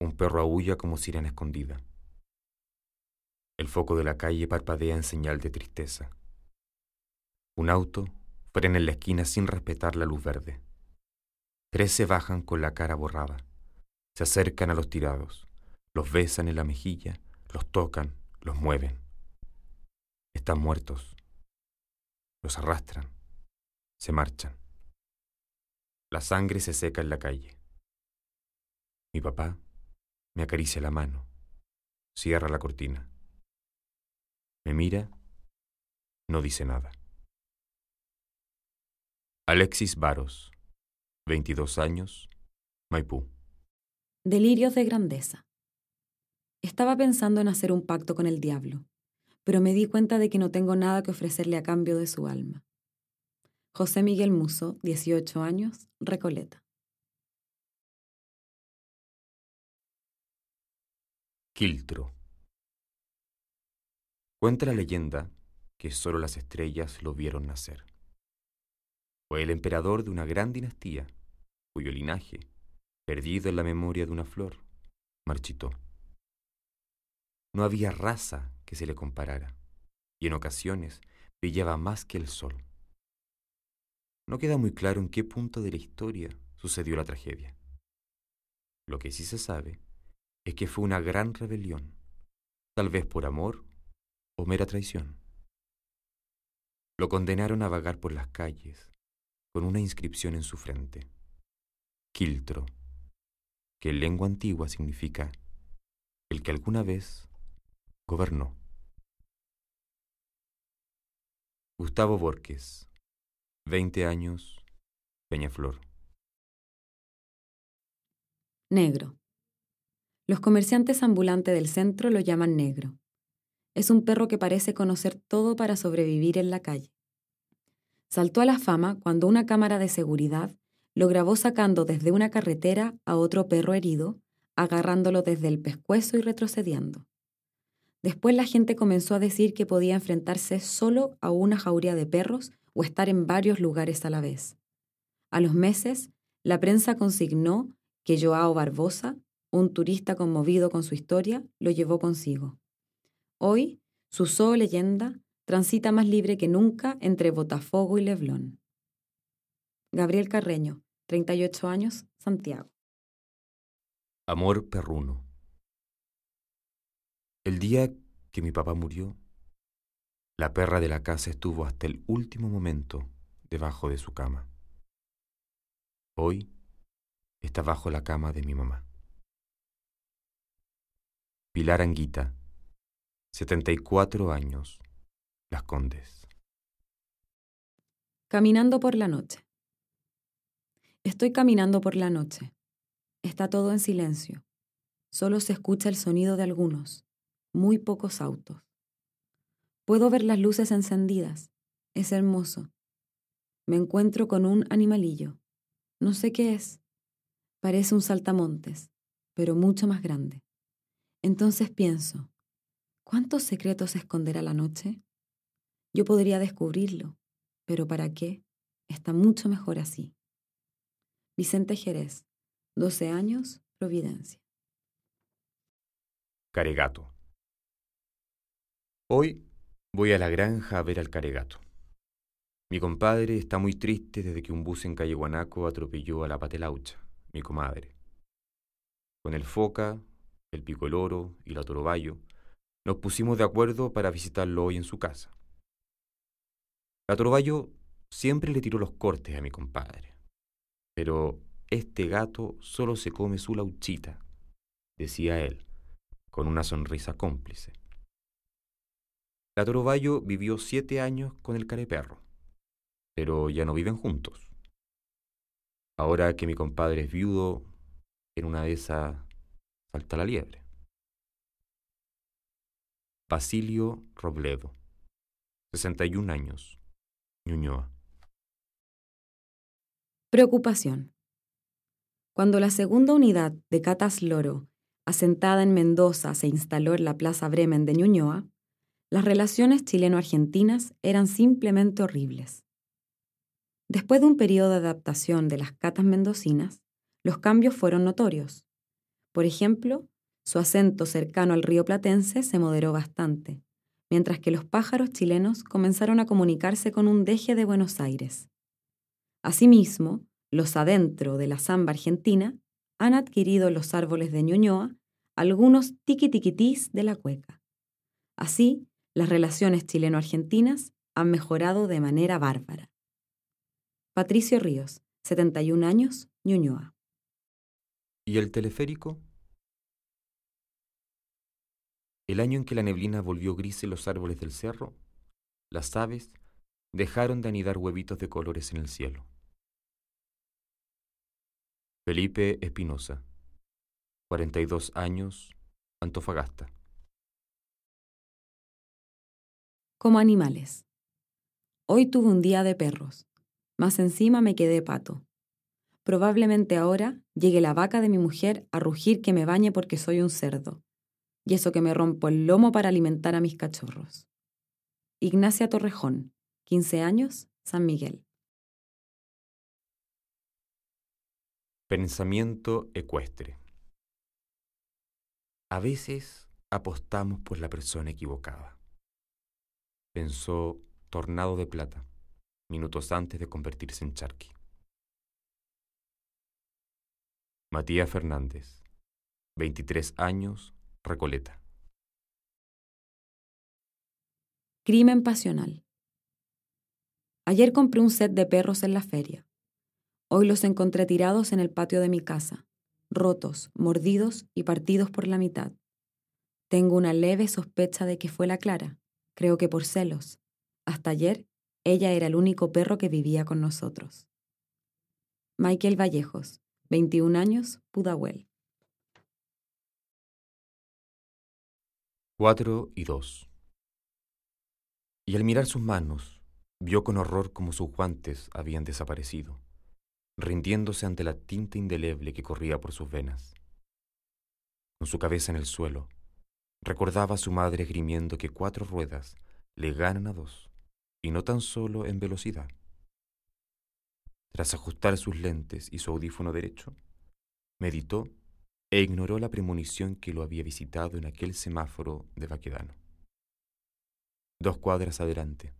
Un perro aúlla como sirena escondida. El foco de la calle parpadea en señal de tristeza. Un auto frena en la esquina sin respetar la luz verde. Tres se bajan con la cara borrada. Se acercan a los tirados. Los besan en la mejilla, los tocan, los mueven. Están muertos. Los arrastran. Se marchan. La sangre se seca en la calle. Mi papá me acaricia la mano, cierra la cortina. Me mira, no dice nada. Alexis Varos, 22 años, Maipú. Delirios de grandeza. Estaba pensando en hacer un pacto con el diablo, pero me di cuenta de que no tengo nada que ofrecerle a cambio de su alma. José Miguel Muso, 18 años, Recoleta. Quiltro. Cuenta la leyenda que solo las estrellas lo vieron nacer. Fue el emperador de una gran dinastía, cuyo linaje, perdido en la memoria de una flor, marchitó. No había raza que se le comparara, y en ocasiones brillaba más que el sol. No queda muy claro en qué punto de la historia sucedió la tragedia. Lo que sí se sabe es que fue una gran rebelión, tal vez por amor o mera traición. Lo condenaron a vagar por las calles con una inscripción en su frente, Quiltro, que en lengua antigua significa el que alguna vez gobernó. Gustavo Borges, 20 años, Peñaflor. Negro. Los comerciantes ambulantes del centro lo llaman negro. Es un perro que parece conocer todo para sobrevivir en la calle. Saltó a la fama cuando una cámara de seguridad lo grabó sacando desde una carretera a otro perro herido, agarrándolo desde el pescuezo y retrocediendo. Después la gente comenzó a decir que podía enfrentarse solo a una jauría de perros o estar en varios lugares a la vez. A los meses, la prensa consignó que Joao Barbosa, un turista conmovido con su historia, lo llevó consigo. Hoy, su zoo leyenda transita más libre que nunca entre Botafogo y Leblon. Gabriel Carreño, 38 años, Santiago. Amor perruno. El día que mi papá murió, la perra de la casa estuvo hasta el último momento debajo de su cama. Hoy está bajo la cama de mi mamá. Pilar Anguita, 74 años, Las Condes. Caminando por la noche. Estoy caminando por la noche. Está todo en silencio. Solo se escucha el sonido de algunos muy pocos autos. Puedo ver las luces encendidas. Es hermoso. Me encuentro con un animalillo. No sé qué es. Parece un saltamontes, pero mucho más grande. Entonces pienso, ¿cuántos secretos esconderá la noche? Yo podría descubrirlo, pero ¿para qué? Está mucho mejor así. Vicente Jerez, 12 años, Providencia. Caregato. Hoy voy a la granja a ver al caregato. Mi compadre está muy triste desde que un bus en calle Guanaco atropelló a la patelaucha, mi comadre. Con el foca, el pico el oro y la toroballo, nos pusimos de acuerdo para visitarlo hoy en su casa. La toroballo siempre le tiró los cortes a mi compadre, pero este gato solo se come su lauchita, decía él, con una sonrisa cómplice. La Toroballo vivió siete años con el careperro, pero ya no viven juntos. Ahora que mi compadre es viudo, en una de esas salta la liebre. Basilio Robledo, 61 años, Ñuñoa. Preocupación. Cuando la segunda unidad de Catas Loro, asentada en Mendoza, se instaló en la Plaza Bremen de Ñuñoa, las relaciones chileno-argentinas eran simplemente horribles. Después de un periodo de adaptación de las catas mendocinas, los cambios fueron notorios. Por ejemplo, su acento cercano al río Platense se moderó bastante, mientras que los pájaros chilenos comenzaron a comunicarse con un deje de Buenos Aires. Asimismo, los adentro de la samba argentina han adquirido los árboles de Ñuñoa algunos tiquitiquitís de la cueca. Así, las relaciones chileno-argentinas han mejorado de manera bárbara. Patricio Ríos, 71 años, Ñuñoa. ¿Y el teleférico? El año en que la neblina volvió gris en los árboles del cerro, las aves dejaron de anidar huevitos de colores en el cielo. Felipe Espinosa, 42 años, Antofagasta. Como animales. Hoy tuve un día de perros, más encima me quedé pato. Probablemente ahora llegue la vaca de mi mujer a rugir que me bañe porque soy un cerdo, y eso que me rompo el lomo para alimentar a mis cachorros. Ignacia Torrejón, 15 años, San Miguel. Pensamiento ecuestre. A veces apostamos por la persona equivocada. Pensó Tornado de Plata, minutos antes de convertirse en charqui. Matías Fernández, 23 años, Recoleta. Crimen pasional. Ayer compré un set de perros en la feria. Hoy los encontré tirados en el patio de mi casa, rotos, mordidos y partidos por la mitad. Tengo una leve sospecha de que fue la Clara, creo que por celos. Hasta ayer, ella era el único perro que vivía con nosotros. Michael Vallejos, 21 años, Pudahuel. 4 y 2. Y al mirar sus manos, vio con horror cómo sus guantes habían desaparecido rindiéndose ante la tinta indeleble que corría por sus venas. Con su cabeza en el suelo, recordaba a su madre grimiendo que cuatro ruedas le ganan a dos, y no tan solo en velocidad. Tras ajustar sus lentes y su audífono derecho, meditó e ignoró la premonición que lo había visitado en aquel semáforo de Baquedano. Dos cuadras adelante.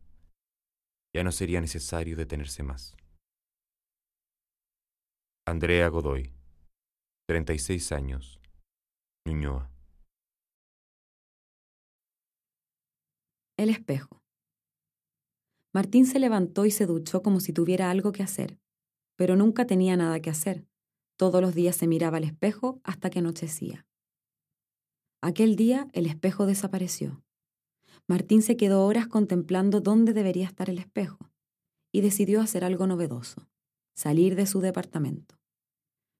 Ya no sería necesario detenerse más. Andrea Godoy, 36 años, Ñuñoa. El espejo. Martín se levantó y se duchó como si tuviera algo que hacer, pero nunca tenía nada que hacer. Todos los días se miraba al espejo hasta que anochecía. Aquel día el espejo desapareció. Martín se quedó horas contemplando dónde debería estar el espejo y decidió hacer algo novedoso salir de su departamento.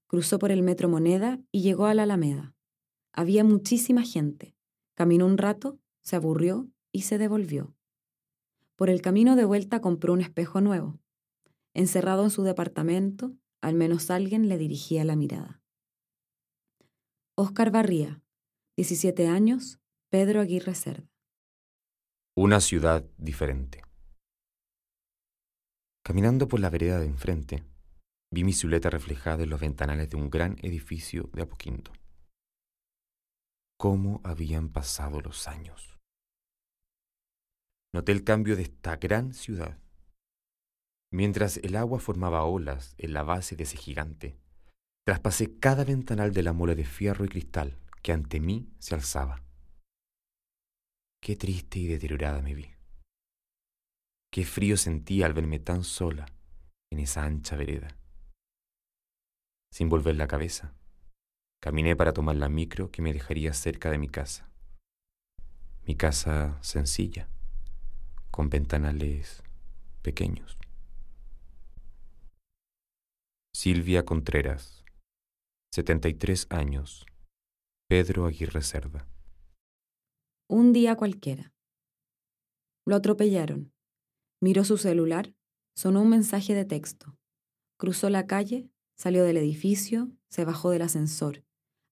Cruzó por el metro Moneda y llegó a la Alameda. Había muchísima gente. Caminó un rato, se aburrió y se devolvió. Por el camino de vuelta compró un espejo nuevo. Encerrado en su departamento, al menos alguien le dirigía la mirada. Óscar Barría, 17 años, Pedro Aguirre Cerda. Una ciudad diferente. Caminando por la vereda de enfrente, vi mi silueta reflejada en los ventanales de un gran edificio de Apoquinto. ¿Cómo habían pasado los años? Noté el cambio de esta gran ciudad. Mientras el agua formaba olas en la base de ese gigante, traspasé cada ventanal de la mole de fierro y cristal que ante mí se alzaba. Qué triste y deteriorada me vi. Qué frío sentía al verme tan sola en esa ancha vereda. Sin volver la cabeza, caminé para tomar la micro que me dejaría cerca de mi casa. Mi casa sencilla, con ventanales pequeños. Silvia Contreras, 73 años, Pedro Aguirre Cerda. Un día cualquiera. Lo atropellaron. Miró su celular, sonó un mensaje de texto. Cruzó la calle, salió del edificio, se bajó del ascensor,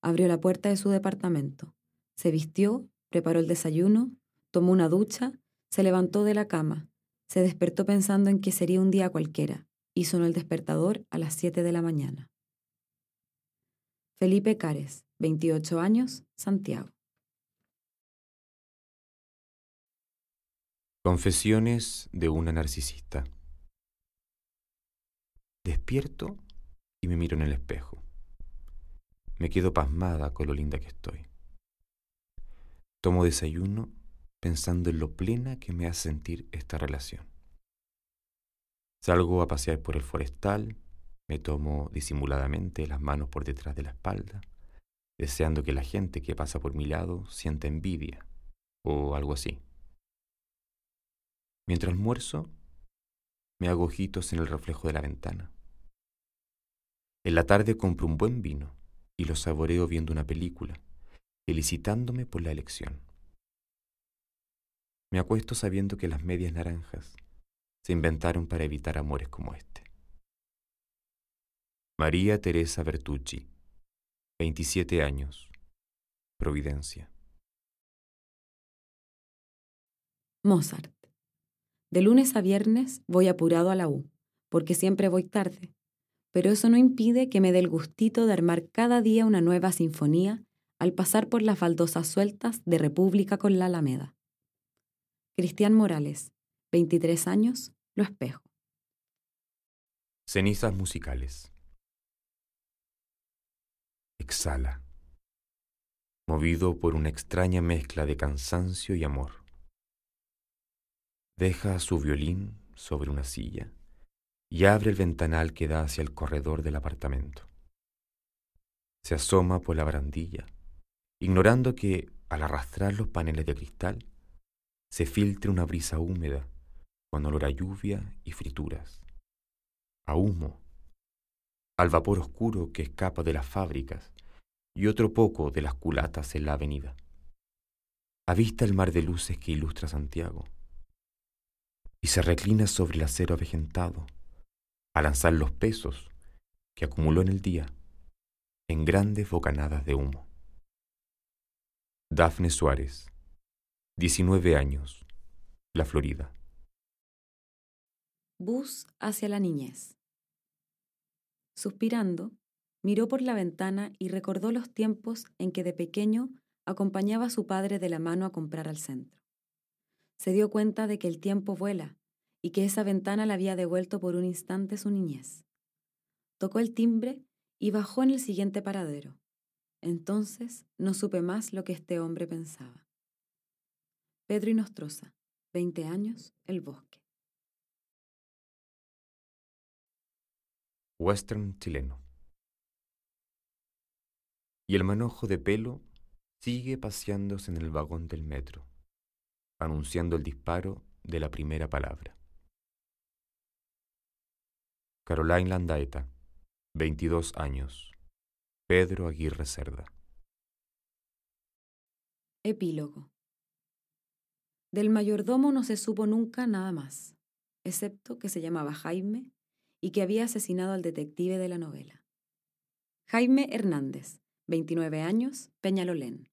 abrió la puerta de su departamento, se vistió, preparó el desayuno, tomó una ducha, se levantó de la cama, se despertó pensando en que sería un día cualquiera y sonó el despertador a las 7 de la mañana. Felipe Cares, 28 años, Santiago. Confesiones de una narcisista. Despierto y me miro en el espejo. Me quedo pasmada con lo linda que estoy. Tomo desayuno pensando en lo plena que me hace sentir esta relación. Salgo a pasear por el forestal, me tomo disimuladamente las manos por detrás de la espalda, deseando que la gente que pasa por mi lado sienta envidia o algo así. Mientras almuerzo, me hago ojitos en el reflejo de la ventana. En la tarde compro un buen vino y lo saboreo viendo una película, felicitándome por la elección. Me acuesto sabiendo que las medias naranjas se inventaron para evitar amores como este. María Teresa Bertucci, 27 años, Providencia. Mozart. De lunes a viernes voy apurado a la U, porque siempre voy tarde. pero eso no impide que me dé el gustito de armar cada día una nueva sinfonía al pasar por las baldosas sueltas de República con la Alameda. Cristian Morales, 23 años, Lo Espejo. Cenizas musicales. Exhala, movido por una extraña mezcla de cansancio y amor. Deja su violín sobre una silla y abre el ventanal que da hacia el corredor del apartamento. Se asoma por la barandilla, ignorando que, al arrastrar los paneles de cristal, se filtre una brisa húmeda con olor a lluvia y frituras, a humo, al vapor oscuro que escapa de las fábricas y otro poco de las culatas en la avenida. Avista el mar de luces que ilustra Santiago y se reclina sobre el acero avejentado a lanzar los pesos que acumuló en el día en grandes bocanadas de humo. Dafne Suárez, 19 años, La Florida. Bus hacia la niñez. Suspirando, miró por la ventana y recordó los tiempos en que de pequeño acompañaba a su padre de la mano a comprar al centro. Se dio cuenta de que el tiempo vuela y que esa ventana le había devuelto por un instante su niñez. Tocó el timbre y bajó en el siguiente paradero. Entonces no supe más lo que este hombre pensaba. Pedro Inostroza, 20 años, El Bosque. Western chileno. Y el manojo de pelo sigue paseándose en el vagón del metro, anunciando el disparo de la primera palabra. Caroline Landaeta, 22 años. Pedro Aguirre Cerda. Epílogo. Del mayordomo no se supo nunca nada más, excepto que se llamaba Jaime y que había asesinado al detective de la novela. Jaime Hernández, 29 años, Peñalolén.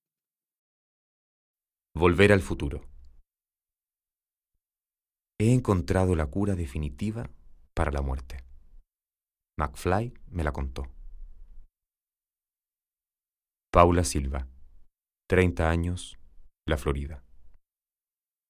Volver al futuro. He encontrado la cura definitiva para la muerte. McFly me la contó. Paula Silva, 30 años, La Florida.